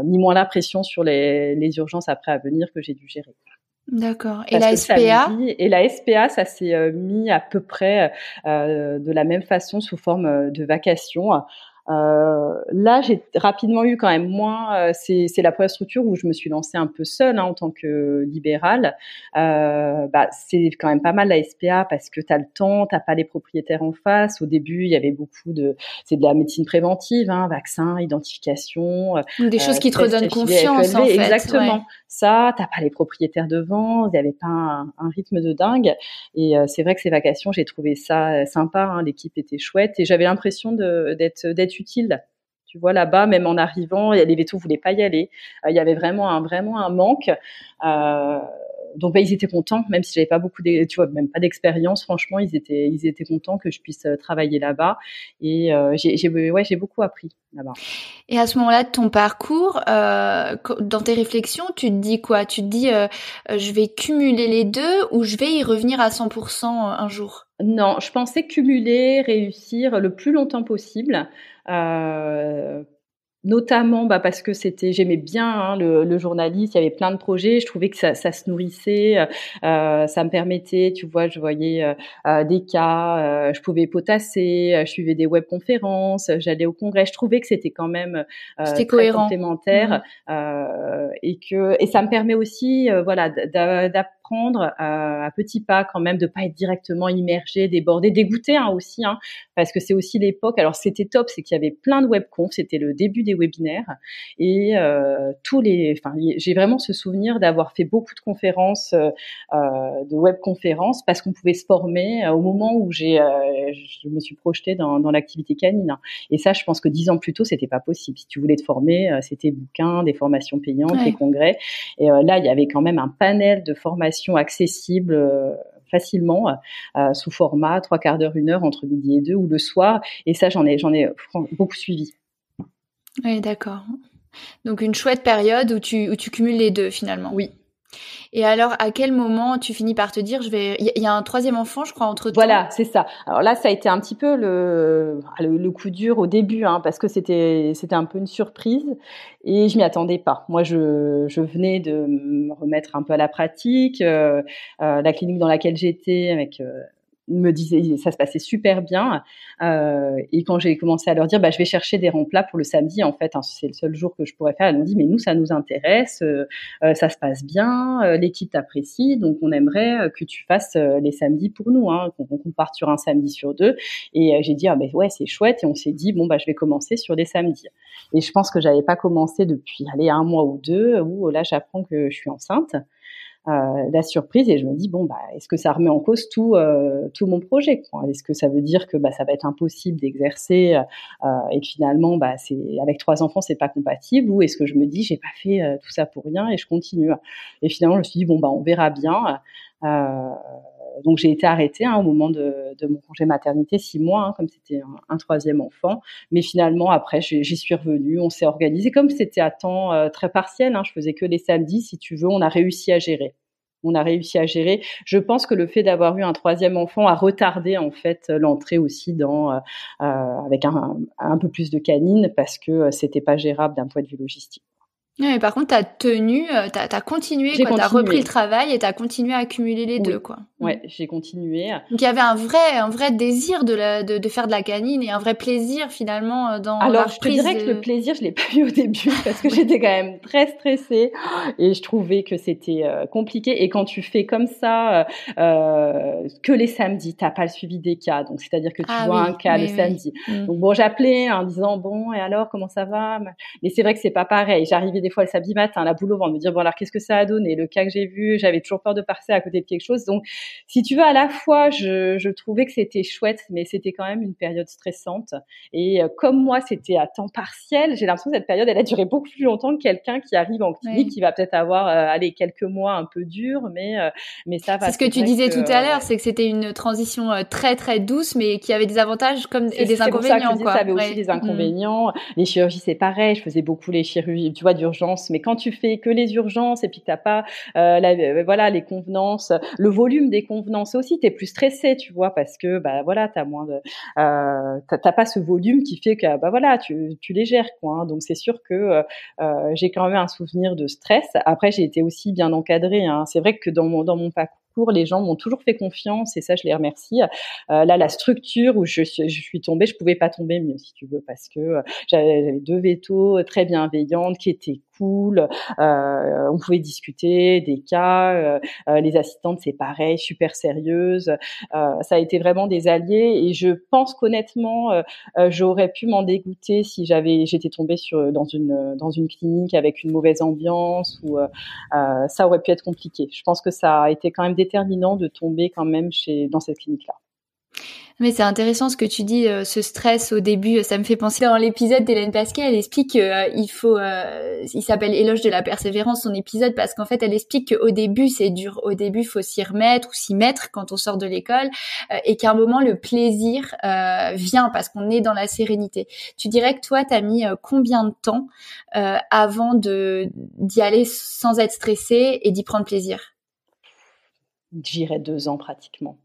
mis moins la pression sur les, les urgences après à venir que j'ai dû gérer. D'accord. Et la SPA Et la SPA, ça s'est mis à peu près de la même façon sous forme de vacation. Euh, là, j'ai rapidement eu quand même moins. Euh, c'est la première structure où je me suis lancée un peu seule hein, en tant que libérale. Euh, bah, c'est quand même pas mal la SPA parce que tu as le temps, t'as pas les propriétaires en face. Au début, il y avait beaucoup de, c'est de la médecine préventive, hein, vaccins, identification. Des choses qui te redonnent confiance en fait. Exactement. Ça, t'as pas les propriétaires devant. Il y avait pas un, un rythme de dingue. Et c'est vrai que ces vacations, j'ai trouvé ça sympa. Hein, L'équipe était chouette et j'avais l'impression d'être d'être utile. Tu vois là-bas, même en arrivant, les vétos voulaient pas y aller. Euh, il y avait vraiment un vraiment un manque. Euh, donc bah, ils étaient contents, même si j'avais pas beaucoup, de, tu vois, même pas d'expérience. Franchement, ils étaient ils étaient contents que je puisse euh, travailler là-bas. Et j'ai ouais j'ai beaucoup appris là-bas. Et à ce moment-là de ton parcours, dans tes réflexions, tu te dis quoi? Tu te dis je vais cumuler les deux ou je vais y revenir à 100% un jour? Non, je pensais cumuler, réussir le plus longtemps possible. Euh, notamment bah, parce que c'était j'aimais bien hein, le, le, journaliste il y avait plein de projets je trouvais que ça, ça se nourrissait euh, ça me permettait tu vois je voyais euh, euh des cas euh, je pouvais potasser euh, je suivais des web conférences j'allais au congrès je trouvais que c'était quand même très cohérent. complémentaire mmh. et que et ça me permet aussi voilà d'apprendre apprendre à, petits pas quand même, de pas être directement immergé, débordé, dégoûté hein, aussi, hein, parce que c'est aussi l'époque. Alors c'était top, c'est qu'il y avait plein de webconf, c'était le début des webinaires et euh, tous les. Enfin, j'ai vraiment ce souvenir d'avoir fait beaucoup de conférences, euh, euh de webconférences, parce qu'on pouvait se former euh, au moment où j'ai, euh, je me suis projetée dans, dans l'activité canine. Et ça, je pense que dix ans plus tôt, c'était pas possible. Si tu voulais te former, c'était bouquins, des formations payantes, des congrès. Et là, il y avait quand même un panel de formations accessible euh, facilement euh, sous format trois quarts d'heure, une heure entre midi et deux ou le soir. Et ça, j'en ai, j'en ai beaucoup suivi. Oui, d'accord. Donc une chouette période où tu, où tu cumules les deux finalement. Oui, et alors, à quel moment tu finis par te dire, je vais, il y, a un troisième enfant, je crois, entre. Voilà, c'est ça. Alors là, ça a été un petit peu le, le, coup dur au début, hein, parce que c'était, c'était un peu une surprise et je m'y attendais pas. Moi, je, je venais de me remettre un peu à la pratique. Euh, euh, la clinique dans laquelle j'étais, avec euh, me disait ça se passait super bien. Euh, et quand j'ai commencé à leur dire bah je vais chercher des remplats pour le samedi en fait hein, c'est le seul jour que je pourrais faire elles m'ont dit mais nous ça nous intéresse euh, euh, ça se passe bien euh, l'équipe t'apprécie donc on aimerait que tu fasses les samedis pour nous hein, qu'on on parte sur un samedi sur deux. Et j'ai dit ah ben ouais c'est chouette. Et on s'est dit bon bah je vais commencer sur des samedis. Et je pense que j'avais pas commencé depuis allez un mois ou deux où là j'apprends que je suis enceinte. euh, la surprise et je me dis bon bah est-ce que ça remet en cause tout euh, tout mon projet Est-ce que ça veut dire que bah, ça va être impossible d'exercer euh, et que finalement bah c'est avec trois enfants c'est pas compatible? Ou est-ce que je me dis j'ai pas fait tout ça pour rien et je continue? Et finalement je me suis dit bon bah on verra bien. Donc j'ai été arrêtée hein, au moment de, mon congé maternité, six mois, hein, comme c'était un, troisième enfant. Mais finalement, après, j'y suis revenue, on s'est organisé. Comme c'était à temps très partiel, hein, je faisais que les samedis, si tu veux, on a réussi à gérer. on a réussi à gérer. Je pense que le fait d'avoir eu un troisième enfant a retardé en fait l'entrée aussi dans euh, avec un, un, peu plus de canines parce que c'était pas gérable d'un point de vue logistique. Mais par contre, tu as tenu, tu as, continué, tu as repris le travail et tu as continué à accumuler les deux. Quoi. Ouais, j'ai continué. Donc il y avait un vrai, un vrai désir de, la, de, de, faire de la canine et un vrai plaisir finalement euh, dans Alors je te dirais que le plaisir, je l'ai pas eu au début parce que j'étais quand même très stressée et je trouvais que c'était euh, compliqué. Et quand tu fais comme ça, euh, que les samedis, t'as pas le suivi des cas, donc c'est-à-dire que tu ah vois un cas le samedi. Mm. Donc bon, j'appelais en disant bon et alors comment ça va? Mais c'est vrai que c'est pas pareil. J'arrivais des fois le samedi matin, la boule au ventre, me dire bon alors qu'est-ce que ça a donné? Le cas que j'ai vu, j'avais toujours peur de passer à côté de quelque chose, donc si tu veux, à la fois, je, je trouvais que c'était chouette, mais c'était quand même une période stressante. Et euh, comme moi, c'était à temps partiel, j'ai l'impression que cette période, elle a duré beaucoup plus longtemps que quelqu'un qui arrive en clinique, qui va peut-être avoir, euh, allez, quelques mois un peu durs, mais, euh, mais ça va. C'est ce que tu disais tout à l'heure, c'est que c'était une transition très, très douce, mais qui avait des avantages comme et des inconvénients. Ça, ça avait aussi des mm. inconvénients. Les chirurgies, c'est pareil. Je faisais beaucoup les chirurgies, tu vois, d'urgence. Mais quand tu fais que les urgences et puis que t'as pas, la, voilà, les convenances, le volume des convenances, aussi, tu es plus stressé, tu vois, parce que bah voilà, t'as moins de, euh, t'as pas ce volume qui fait que bah voilà, tu, tu les gères quoi. Hein. donc c'est sûr que euh, euh, j'ai quand même un souvenir de stress. Après, j'ai été aussi bien encadrée. Hein. C'est vrai que dans mon dans mon parcours les gens m'ont toujours fait confiance et ça, je les remercie. Euh, là, la structure où je, suis tombée, je pouvais pas tomber mieux, si tu veux, parce que euh, j'avais deux vétos très bienveillantes qui étaient cool. Euh, on pouvait discuter des cas. Les assistantes, c'est pareil, super sérieuses. ça a été vraiment des alliés et je pense qu'honnêtement, j'aurais pu m'en dégoûter si j'avais j'étais tombée sur dans une dans une clinique avec une mauvaise ambiance ou ça aurait pu être compliqué. Je pense que ça a été quand même déterminant de tomber quand même chez dans cette clinique là. Mais c'est intéressant ce que tu dis, euh, ce stress au début. Ça me fait penser dans l'épisode d'Hélène Pasquet, elle explique qu'il euh, faut, euh, il s'appelle éloge de la persévérance son épisode parce qu'en fait elle explique qu'au début c'est dur, au début faut s'y remettre ou s'y mettre quand on sort de l'école et qu'à un moment le plaisir vient parce qu'on est dans la sérénité. Tu dirais que toi t'as mis combien de temps avant d'y aller sans être stressé et d'y prendre plaisir? J'irais deux ans pratiquement.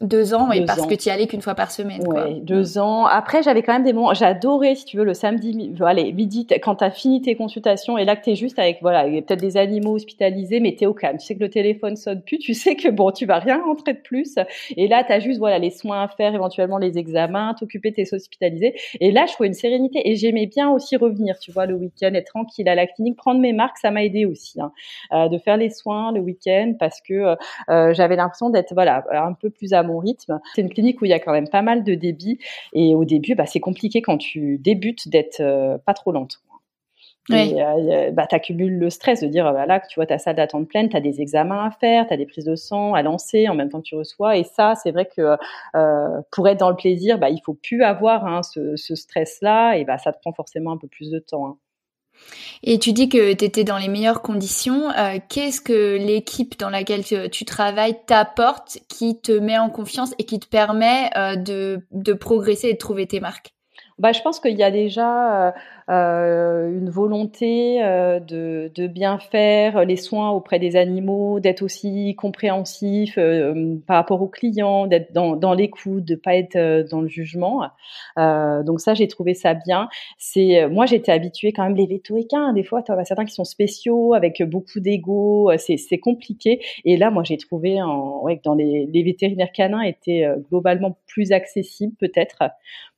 Deux ans, et parce que tu y allais qu'une fois par semaine. Ouais, deux ans. Après, j'avais quand même des moments. J'adorais, si tu veux, le samedi, allez, midi, quand tu as fini tes consultations et là que tu es juste avec, voilà, peut-être des animaux hospitalisés, mais tu es au calme. Tu sais que le téléphone sonne plus, tu sais que bon, tu vas rien rentrer de plus. Et là, tu as juste, voilà, les soins à faire, éventuellement les examens, t'occuper tes hospitalisés. Et là, je trouvais une sérénité et j'aimais bien aussi revenir, tu vois, le week-end, être tranquille à la clinique, prendre mes marques, ça m'a aidé aussi, hein, euh, de faire les soins le week-end parce que euh, euh j'avais l'impression d'être, voilà, un peu plus à mon rythme. C'est une clinique où il y a quand même pas mal de débit et au début, bah, c'est compliqué quand tu débutes d'être euh, pas trop lente. Euh, bah, tu accumules le stress de dire, bah, là, tu vois ta salle d'attente pleine, tu as des examens à faire, tu as des prises de sang à lancer en même temps que tu reçois. Et ça, c'est vrai que euh, pour être dans le plaisir, bah, il faut plus avoir hein, ce, ce stress-là et bah, ça te prend forcément un peu plus de temps. Hein. Et tu dis que tu étais dans les meilleures conditions. Euh, qu'est-ce que l'équipe dans laquelle tu, travailles t'apporte qui te met en confiance et qui te permet euh, de, de progresser et de trouver tes marques? Bah, je pense qu'il y a déjà euh, euh, une volonté euh, de, de, bien faire les soins auprès des animaux, d'être aussi compréhensif euh, par rapport aux clients, d'être dans, dans l'écoute, de pas être euh, dans le jugement. donc ça, j'ai trouvé ça bien. C'est moi, j'étais habituée quand même les vétoéquins. Des fois, tu as certains qui sont spéciaux avec beaucoup d'ego. C'est compliqué. Et là, moi, j'ai trouvé ouais, que dans les, les vétérinaires canins étaient globalement plus accessibles, peut-être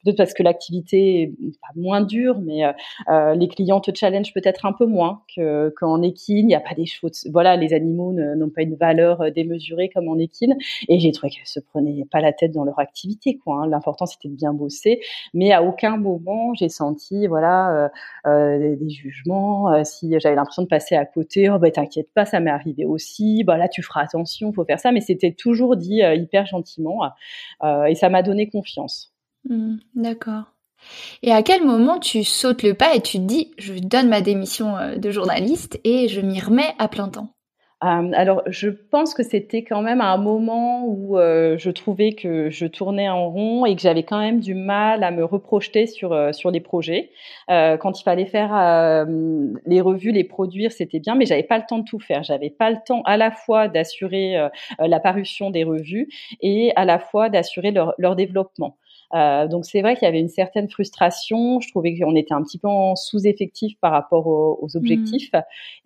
peut-être parce que l'activité est pas moins dure, mais euh, les clients te challenge peut-être un peu moins qu'en équine. Il n'y a pas des choses. Voilà, les animaux n'ont pas une valeur euh, démesurée comme en équine. Et j'ai trouvé qu'elles se prenaient pas la tête dans leur activité. Quoi. Hein. L'important c'était de bien bosser, mais à aucun moment j'ai senti voilà euh, des jugements. si j'avais l'impression de passer à côté, oh bah t'inquiète pas, ça m'est arrivé aussi. Bah là tu feras attention, faut faire ça. Mais c'était toujours dit hyper gentiment et ça m'a donné confiance. Mmh, d'accord. Et à quel moment tu sautes le pas et tu dis, je donne ma démission euh, de journaliste et je m'y remets à plein temps? Euh, alors, je pense que c'était quand même un moment où euh, je trouvais que je tournais en rond et que j'avais quand même du mal à me reprojeter sur sur les projets. quand il fallait faire les revues, les produire, c'était bien, mais j'avais pas le temps de tout faire. J'avais pas le temps à la fois d'assurer la parution des revues et à la fois d'assurer leur, leur développement. Euh, donc c'est vrai qu'il y avait une certaine frustration. Je trouvais qu'on était un petit peu en sous-effectif par rapport aux, objectifs. Mmh.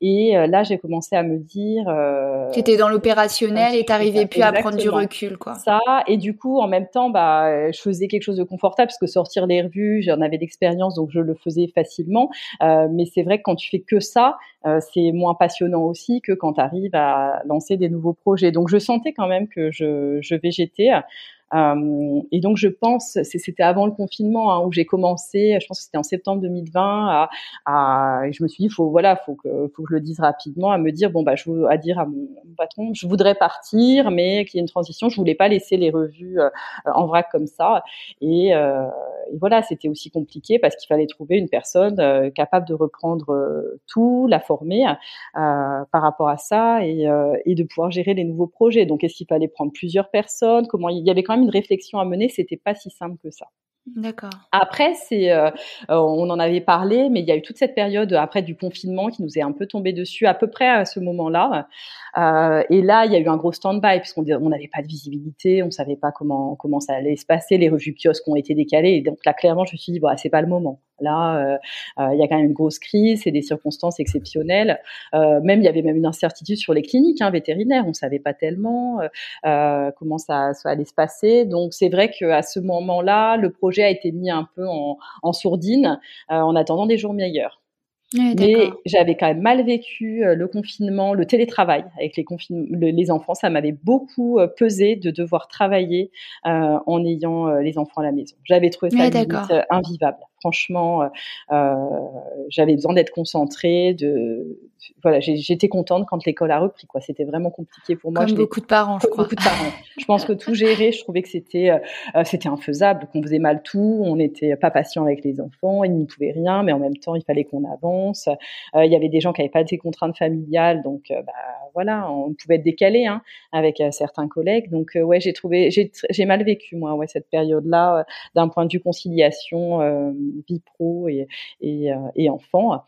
Et euh, là, j'ai commencé à me dire. Euh, tu étais dans l'opérationnel et t'arrivais plus à prendre du recul, quoi. Ça. Et du coup, en même temps, bah, je faisais quelque chose de confortable parce que sortir les revues, j'en avais d'expérience, donc je le faisais facilement. Euh, mais c'est vrai que quand tu fais que ça, euh, c'est moins passionnant aussi que quand tu arrives à lancer des nouveaux projets. Donc je sentais quand même que je, je végétais. Euh, et donc, je pense, c'était avant le confinement hein, où j'ai commencé. Je pense que c'était en septembre 2020. À, à, je me suis dit, faut voilà, faut que, faut que je le dise rapidement, à me dire bon bah, je à dire à mon, patron, je voudrais partir, mais qu'il y ait une transition. Je voulais pas laisser les revues euh, en vrac comme ça. Et, euh, et voilà, c'était aussi compliqué parce qu'il fallait trouver une personne euh, capable de reprendre euh, tout, la former par rapport à ça et, et de pouvoir gérer les nouveaux projets. Donc, est-ce qu'il fallait prendre plusieurs personnes? Comment il y avait quand même une réflexion à mener. C'était pas si simple que ça. D'accord. Après, c'est, euh, euh, on en avait parlé, mais il y a eu toute cette période après du confinement qui nous est un peu tombé dessus à peu près à ce moment-là. Euh, et là, il y a eu un gros stand-by puisqu'on on n'avait pas de visibilité, on savait pas comment comment ça allait se passer. Les revues kiosques ont été décalées, et donc là, clairement, je me suis dit, bon, c'est pas le moment. Là, il y a quand même une grosse crise, c'est des circonstances exceptionnelles. même il y avait même une incertitude sur les cliniques hein, vétérinaires, on savait pas tellement comment ça, ça allait se passer. Donc c'est vrai qu'à ce moment-là, le projet a été mis un peu en, sourdine euh, en attendant des jours meilleurs. Mais j'avais quand même mal vécu euh, le confinement, le télétravail avec les, les enfants. Ça m'avait beaucoup euh, pesé de devoir travailler en ayant les enfants à la maison. J'avais trouvé ça limite, invivable. Franchement, j'avais besoin d'être concentrée, de voilà, j'étais contente quand l'école a repris. Quoi, c'était vraiment compliqué pour moi. Comme beaucoup de parents, je crois. Beaucoup de parents. je pense que tout gérer, je trouvais que c'était euh, c'était infaisable, qu'on faisait mal tout, on n'était pas patient avec les enfants, ils n'y pouvaient rien, mais en même temps, il fallait qu'on avance. Euh, il y avait des gens qui n'avaient pas des contraintes familiales, donc euh, bah, voilà, on pouvait être décalé hein, avec certains collègues. Donc ouais, j'ai trouvé, j'ai mal vécu moi, ouais, cette période-là, d'un point de vue conciliation, vie pro et et, et enfant.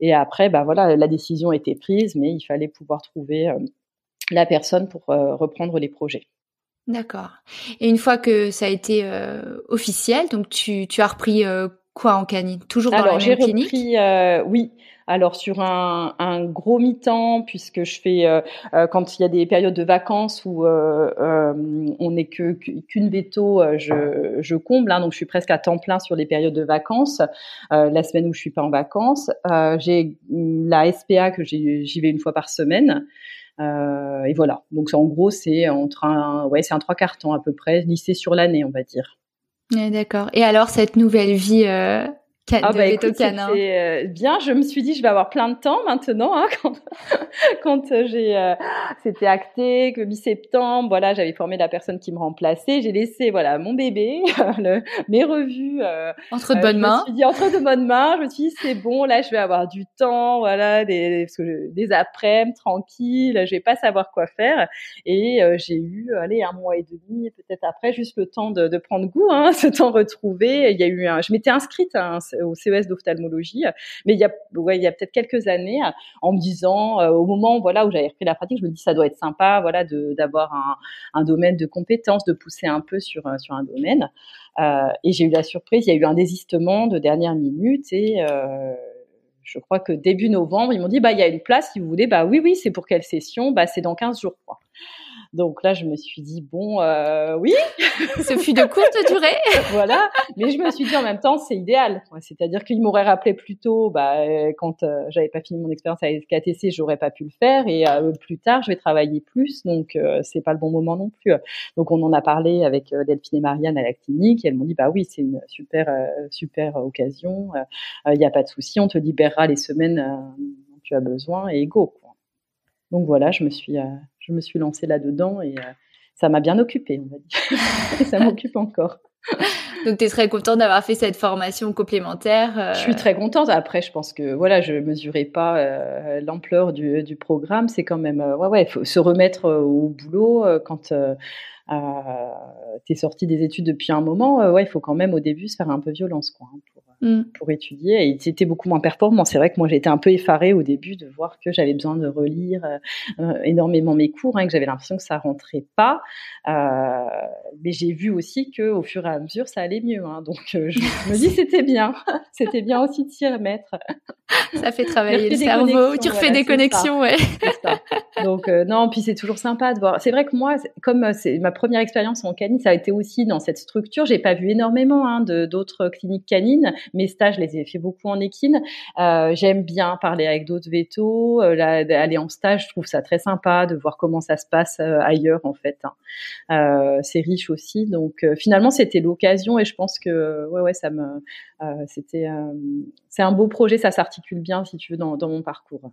Et après, bah voilà, la décision était prise, mais il fallait pouvoir trouver euh, la personne pour euh, reprendre les projets. D'accord. Et une fois que ça a été euh, officiel, donc tu, tu as repris quoi en canine? Toujours dans Alors, la j'ai repris, oui. Alors sur un, gros mi-temps, puisque je fais euh, euh, quand il y a des périodes de vacances où euh, on n'est que qu'une veto, je, comble. Hein, donc je suis presque à temps plein sur les périodes de vacances. la semaine où je suis pas en vacances, j'ai la SPA que j'y vais une fois par semaine. et voilà. Donc en gros c'est entre un ouais c'est un trois quarts temps à peu près lycée sur l'année on va dire. D'accord. Et alors cette nouvelle vie ah bah écoute, c'était euh, bien. Je me suis dit, je vais avoir plein de temps maintenant. Hein, quand quand euh, j'ai, euh, c'était acté que mi-septembre, voilà, j'avais formé la personne qui me remplaçait. J'ai laissé, voilà, mon bébé, le, mes revues entre de bonnes mains. Je me suis dit entre de bonnes mains. Je me suis dit, c'est bon, là, je vais avoir du temps, voilà, des des après-midi tranquilles. Je vais pas savoir quoi faire. Et j'ai eu, allez, un mois et demi, peut-être après, juste le temps de, de prendre goût, hein, ce temps retrouvé. Il y a eu, un, je m'étais inscrite à un au CES d'ophtalmologie, mais il y a, ouais, a peut-être quelques années, en me disant, euh, au moment voilà où j'avais repris la pratique, je me dis ça doit être sympa, voilà, d'avoir un, domaine de compétences, de pousser un peu sur euh, sur un domaine. Euh, et j'ai eu la surprise, il y a eu un désistement de dernière minute et je crois que début novembre, ils m'ont dit bah il y a une place si vous voulez. Bah oui oui, c'est pour quelle session? Bah c'est dans 15 jours. Quoi. Donc là, je me suis dit bon, euh, oui. Ce fut de courte durée. voilà. Mais je me suis dit en même temps, c'est idéal. C'est-à-dire qu'il m'aurait rappelé plus tôt, bah, quand euh, j'avais pas fini mon expérience à SKTC, j'aurais pas pu le faire. Et euh, plus tard, je vais travailler plus, donc euh, c'est pas le bon moment non plus. Donc on en a parlé avec euh, Delphine et Marianne à la clinique. Et elles m'ont dit bah oui, c'est une super super occasion. Il n'y a pas de souci, on te libérera les semaines dont tu as besoin et go. Donc voilà, je me suis je me suis lancée là-dedans et euh, ça m'a bien occupée, on va dire. et ça m'occupe encore. Donc, tu serais contente d'avoir fait cette formation complémentaire Je suis très contente. Après, je pense que voilà, je mesurais pas l'ampleur du, du, programme. C'est quand même, ouais, ouais, il faut se remettre au boulot quand euh, tu es sorti des études depuis un moment, euh, ouais, il faut quand même au début se faire un peu violence quoi, hein, pour, euh, mm. pour, étudier. Et c'était beaucoup moins performant. C'est vrai que moi j'ai été un peu effarée au début de voir que j'avais besoin de relire énormément mes cours, hein, que j'avais l'impression que ça rentrait pas. mais j'ai vu aussi que au fur et à mesure ça allait mieux. Hein, donc je, me dis c'était bien, c'était bien aussi de s'y remettre. Ça fait travailler le cerveau. Tu refais des connexions, ouais. Donc non, puis c'est toujours sympa de voir. C'est vrai que moi, comme c'est ma première expérience en canine, ça a été aussi dans cette structure. J'ai pas vu énormément hein, de d'autres cliniques canines. Mes stages, je les ai fait beaucoup en équine. Euh, J'aime bien parler avec d'autres vétos, euh, aller en stage. Je trouve ça très sympa de voir comment ça se passe euh, ailleurs en fait. Hein. C'est riche aussi. Donc finalement, c'était l'occasion et je pense que ouais ouais ça me c'était c'est un beau projet. Ça s'articule bien si tu veux dans, mon parcours.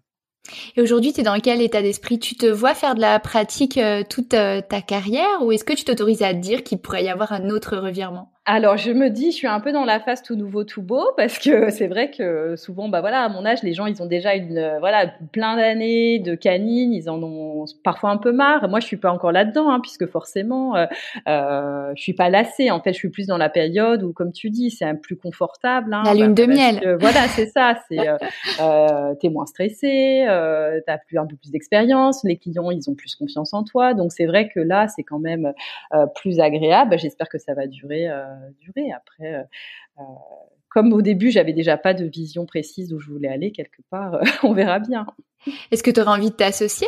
Et aujourd'hui, tu es dans quel état d'esprit? Tu te vois faire de la pratique toute ta carrière ou est-ce que tu t'autorises à dire qu'il pourrait y avoir un autre revirement? Alors je me dis, je suis un peu dans la phase tout nouveau tout beau parce que c'est vrai que souvent, bah voilà, à mon âge, les gens ils ont déjà une euh, voilà plein d'années de canine, ils en ont parfois un peu marre. Moi, je suis pas encore là-dedans hein, puisque forcément, euh, euh, je suis pas lassée. En fait, je suis plus dans la période où, comme tu dis, c'est un plus confortable. Hein, la lune de miel. voilà, c'est ça. C'est euh, euh, t'es moins stressé, euh, t'as plus un peu plus d'expérience. Les clients, ils ont plus confiance en toi. Donc c'est vrai que là, c'est quand même euh, plus agréable. J'espère que ça va durer durer. Après, euh, euh, comme au début, j'avais déjà pas de vision précise d'où je voulais aller quelque part, on verra bien. Est-ce que tu aurais envie de t'associer?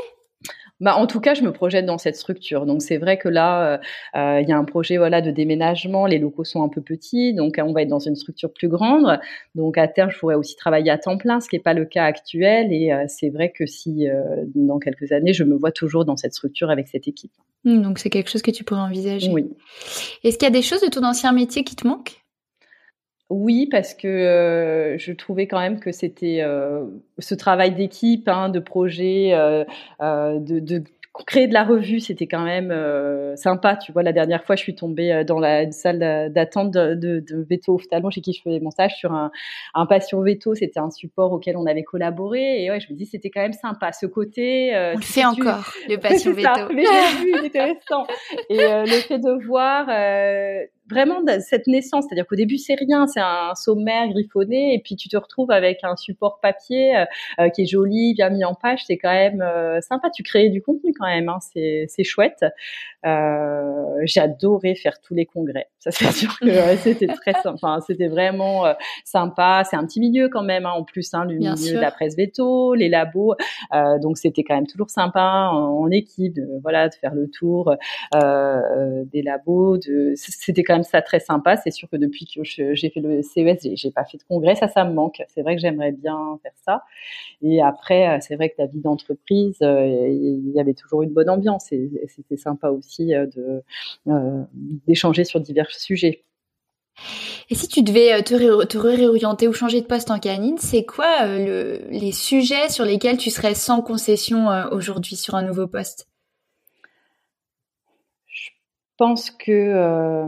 Bah, en tout cas, je me projette dans cette structure. Donc, c'est vrai que là, il y a un projet voilà de déménagement. Les locaux sont un peu petits, donc on va être dans une structure plus grande. Donc, à terme, je pourrais aussi travailler à temps plein, ce qui n'est pas le cas actuel. Et c'est vrai que si dans quelques années, je me vois toujours dans cette structure avec cette équipe. Mmh, donc c'est quelque chose que tu pourrais envisager. Oui. Est-ce qu'il y a des choses de ton ancien métier qui te manquent? Oui, parce que euh, je trouvais quand même que c'était euh, ce travail d'équipe, hein, de projet, euh, de, de, créer de la revue, c'était quand même sympa. Tu vois, la dernière fois, je suis tombée dans la salle d'attente de, de, de Veto Ophtalmo chez qui je faisais mon stage sur un, un patient Veto. C'était un support auquel on avait collaboré. Et ouais, je me dis, c'était quand même sympa. Ce côté. On le fait encore, le patient Veto. mais j'ai vu, récent. Et le fait de voir vraiment cette naissance, c'est-à-dire qu'au début c'est rien, c'est un sommaire griffonné, et puis tu te retrouves avec un support papier euh, euh, qui est joli, bien mis en page, c'est quand même euh, sympa. Tu crées du contenu quand même, hein, c'est chouette. J'ai adoré faire tous les congrès, ça c'est sûr que c'était très, enfin c'était vraiment sympa. C'est un petit milieu quand même, hein, en plus, hein, le milieu de la presse veto, les labos, donc c'était quand même toujours sympa en, équipe, de, voilà, de faire le tour des labos, de c'était quand même ça très sympa. C'est sûr que depuis que j'ai fait le CES, j'ai pas fait de congrès, ça, ça me manque. C'est vrai que j'aimerais bien faire ça. Et après, euh, c'est vrai que la vie d'entreprise, euh, il y avait toujours une bonne ambiance et, c'était sympa aussi euh, de d'échanger sur divers sujets. Et si tu devais te, réorienter ou changer de poste en canine, c'est quoi les sujets sur lesquels tu serais sans concession aujourd'hui sur un nouveau poste? Pense que euh,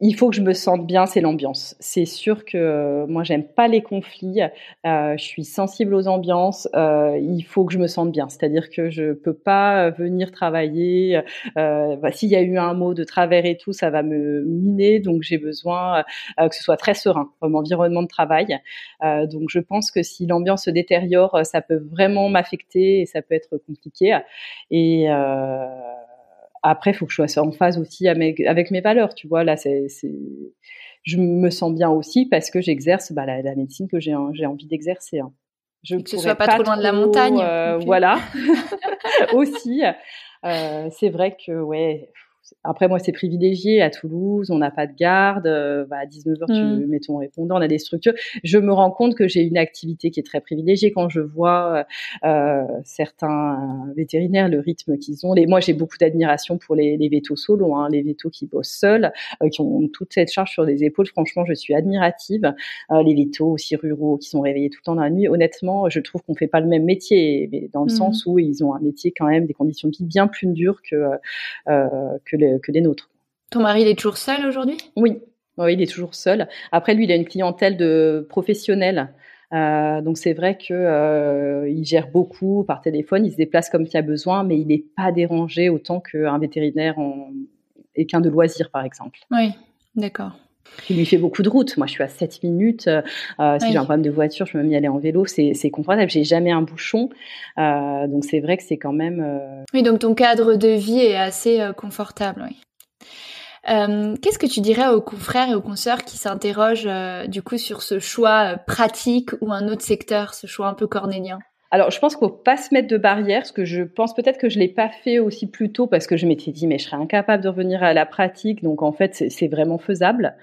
il faut que je me sente bien, c'est l'ambiance. C'est sûr que euh, moi j'aime pas les conflits, euh, je suis sensible aux ambiances. il faut que je me sente bien, c'est-à-dire que je peux pas venir travailler. Bah, S'il y a eu un mot de travers et tout, ça va me miner, donc j'ai besoin que ce soit très serein comme environnement de travail. donc je pense que si l'ambiance se détériore, ça peut vraiment m'affecter et ça peut être compliqué. Et après, il faut que je sois en phase aussi avec mes valeurs. Tu vois, là, c'est, je me sens bien aussi parce que j'exerce bah, la, médecine que j'ai, j'ai envie d'exercer. Hein. Je que ce soit pas, trop loin de la montagne. Euh, voilà, aussi. Euh, c'est vrai que ouais, après, moi, c'est privilégié. À Toulouse, on n'a pas de garde. Euh, bah, à 19h, tu mmh. mets ton répondant. On a des structures. Je me rends compte que j'ai une activité qui est très privilégiée quand je vois euh, certains vétérinaires, le rythme qu'ils ont. Les, moi, j'ai beaucoup d'admiration pour les, les vétos solo, hein, les vétos qui bossent seuls, euh, qui ont toute cette charge sur les épaules. Franchement, je suis admirative. Les vétos aussi ruraux qui sont réveillés tout le temps dans la nuit. Honnêtement, je trouve qu'on fait pas le même métier, mais dans le mmh. sens où ils ont un métier quand même, des conditions de vie bien plus dures que, euh, que que les nôtres. Ton mari, il est toujours seul aujourd'hui? Oui. Oui, il est toujours seul. Après, lui, il a une clientèle de professionnels. Euh, donc c'est vrai que euh, il gère beaucoup par téléphone, il se déplace comme il y a besoin, mais il n'est pas dérangé autant qu'un vétérinaire en... et qu'un de loisirs, par exemple. Oui, d'accord. Il lui fait beaucoup de routes. Moi, je suis à 7 minutes. Euh, si j'ai un problème de voiture, je peux même y aller en vélo. C'est, confortable. J'ai jamais un bouchon. Euh, donc, c'est vrai que c'est quand même. Euh, oui, donc ton cadre de vie est assez euh, confortable. Oui. Euh, qu'est-ce que tu dirais aux confrères et aux consoeurs qui s'interrogent du coup sur ce choix pratique ou un autre secteur, ce choix un peu cornélien? Alors, je pense qu'il faut pas se mettre de barrière, parce que je pense peut-être que je l'ai pas fait aussi plus tôt, parce que je m'étais dit, mais je serais incapable de revenir à la pratique. Donc, en fait, c'est vraiment faisable.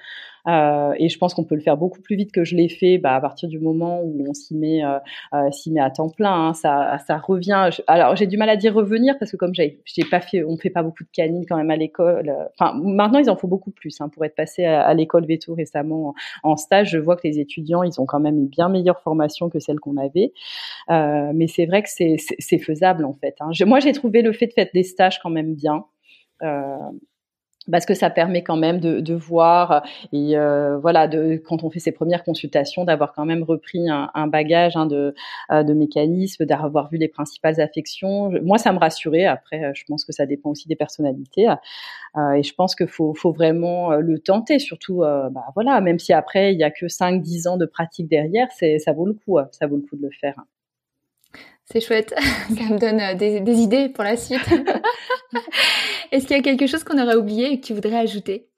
Euh, et je pense qu'on peut le faire beaucoup plus vite que je l'ai fait bah, à partir du moment où on s'y met, euh, euh, met à temps plein. Hein, ça, ça revient. Alors j'ai du mal à dire revenir parce que comme j'ai, j'ai pas fait, on fait pas beaucoup de canines quand même à l'école. Enfin maintenant ils en font beaucoup plus. Hein, pour être passé à, l'école Veto récemment en, stage, je vois que les étudiants ils ont quand même une bien meilleure formation que celle qu'on avait. Euh, mais c'est vrai que c'est, c'est, faisable en fait. Hein. moi j'ai trouvé le fait de faire des stages quand même bien. Euh, parce que ça permet quand même de, de voir et euh, voilà de quand on fait ses premières consultations d'avoir quand même repris un, un bagage hein, de, euh, de mécanismes d'avoir vu les principales affections. Moi ça me rassurait. Après je pense que ça dépend aussi des personnalités. Euh, et je pense qu'il faut, faut vraiment euh, le tenter. Surtout euh, bah, voilà même si après il y a que 5 10 ans de pratique derrière ça vaut le coup ça vaut le coup de le faire c'est chouette, ça me donne euh, des, des idées pour la suite. Est-ce qu'il y a quelque chose qu'on aurait oublié et que tu voudrais ajouter?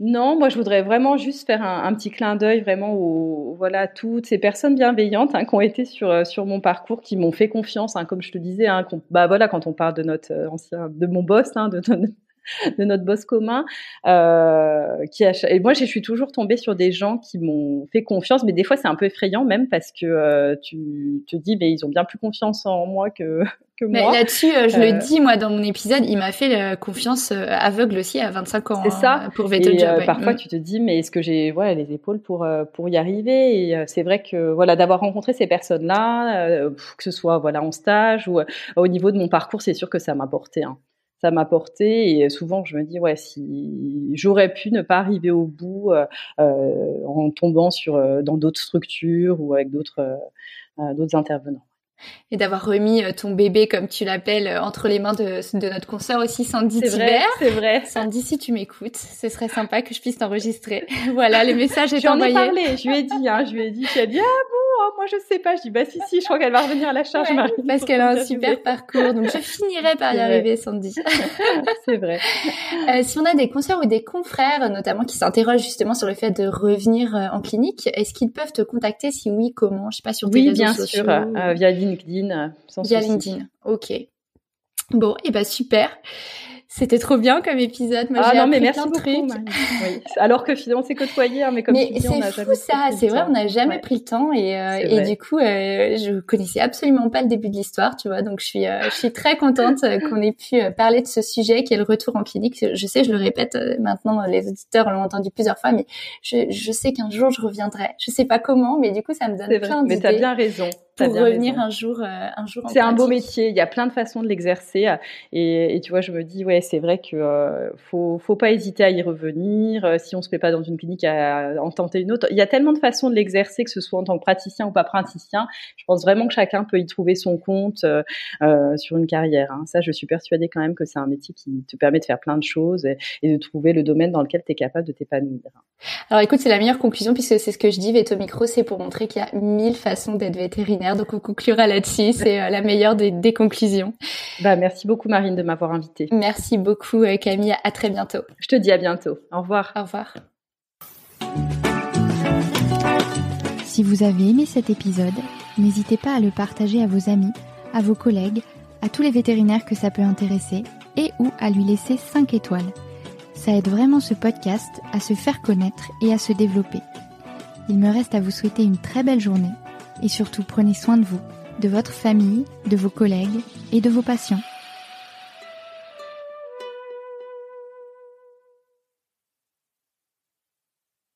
Non, moi je voudrais vraiment juste faire un, un petit clin d'œil vraiment aux voilà toutes ces personnes bienveillantes hein, qui ont été sur euh, sur mon parcours, qui m'ont fait confiance, hein, comme je te disais. Hein, bah voilà, quand on parle de notre euh, ancien, de mon boss, de, de, de notre boss commun. Euh, qui a, et moi, je suis toujours tombée sur des gens qui m'ont fait confiance, mais des fois, c'est un peu effrayant même parce que euh, tu te dis, mais ils ont bien plus confiance en moi que, que moi. Là-dessus, euh, je le dis, moi, dans mon épisode, il m'a fait confiance aveugle aussi à 25 ans. C'est ça. Hein, pour Vettel Job. Parfois, mm. tu te dis, mais est-ce que j'ai voilà, les épaules pour, pour y arriver? Et c'est vrai que voilà, d'avoir rencontré ces personnes-là, que ce soit voilà en stage ou au niveau de mon parcours, c'est sûr que ça m'a porté. Hein ça m'a porté et souvent je me dis ouais si j'aurais pu ne pas arriver au bout euh, euh en tombant sur euh, dans d'autres structures ou avec d'autres d'autres intervenants et d'avoir remis ton bébé, comme tu l'appelles, entre les mains de, de notre consoeur aussi, Sandy C'est vrai, c'est vrai. Sandy, si tu m'écoutes, ce serait sympa que je puisse t'enregistrer. voilà, les messages étaient envoyés. J'en ai parlé, je lui ai dit, hein, je lui ai dit, tu as dit, ah bon, oh, moi je sais pas. Je dis bah si si, je crois qu'elle va revenir à la charge. parce qu'elle a un super parcours, donc je finirai par y arriver, Sandy. c'est vrai. Euh, si on a des consoeurs ou des confrères, notamment qui s'interrogent justement sur le fait de revenir euh, en clinique, est-ce qu'ils peuvent te contacter? Si oui, comment? Je sais pas sur tes oui, réseaux bien sûr, euh, via LinkedIn, sans Via souci. LinkedIn. Ok. Bon, et eh ben super. C'était trop bien comme épisode. Moi, ah non, mais merci beaucoup. Oui. Alors que finalement, on s'est côtoyé, hein, mais comme mais tu dis, on n'a jamais ça. C'est vrai, on n'a jamais ouais. pris le temps et, euh, et du coup, euh, je connaissais absolument pas le début de l'histoire, tu vois. Donc, je suis, euh, je suis très contente qu'on ait pu euh, parler de ce sujet qui est le retour en clinique. Je sais, je le répète euh, maintenant, les auditeurs l'ont entendu plusieurs fois, mais je, je sais qu'un jour je reviendrai. Je sais pas comment, mais du coup, ça me donne plein d'idées. Mais t'as bien raison pour revenir raison. un jour, euh, un jour. C'est un beau métier. Il y a plein de façons de l'exercer. Et, et, tu vois, je me dis, ouais, c'est vrai que euh, faut, faut pas hésiter à y revenir. Euh, si on se plaît pas dans une clinique, à, en tenter une autre. Il y a tellement de façons de l'exercer, que ce soit en tant que praticien ou pas praticien. Je pense vraiment que chacun peut y trouver son compte euh, euh, sur une carrière. Hein. Ça, je suis persuadée quand même que c'est un métier qui te permet de faire plein de choses et, et de trouver le domaine dans lequel tu es capable de t'épanouir. Alors écoute, c'est la meilleure conclusion puisque c'est ce que je dis. Veto Micro, c'est pour montrer qu'il y a mille façons d'être vétérinaire. Donc on conclura là-dessus. C'est euh, la meilleure des, des, conclusions. Bah merci beaucoup Marine de m'avoir invitée. Merci beaucoup euh, Camille. À très bientôt. Je te dis à bientôt. Au revoir. Au revoir. Si vous avez aimé cet épisode, n'hésitez pas à le partager à vos amis, à vos collègues, à tous les vétérinaires que ça peut intéresser et ou à lui laisser 5 étoiles. Ça aide vraiment ce podcast à se faire connaître et à se développer. Il me reste à vous souhaiter une très belle journée et surtout prenez soin de vous, de votre famille, de vos collègues et de vos patients.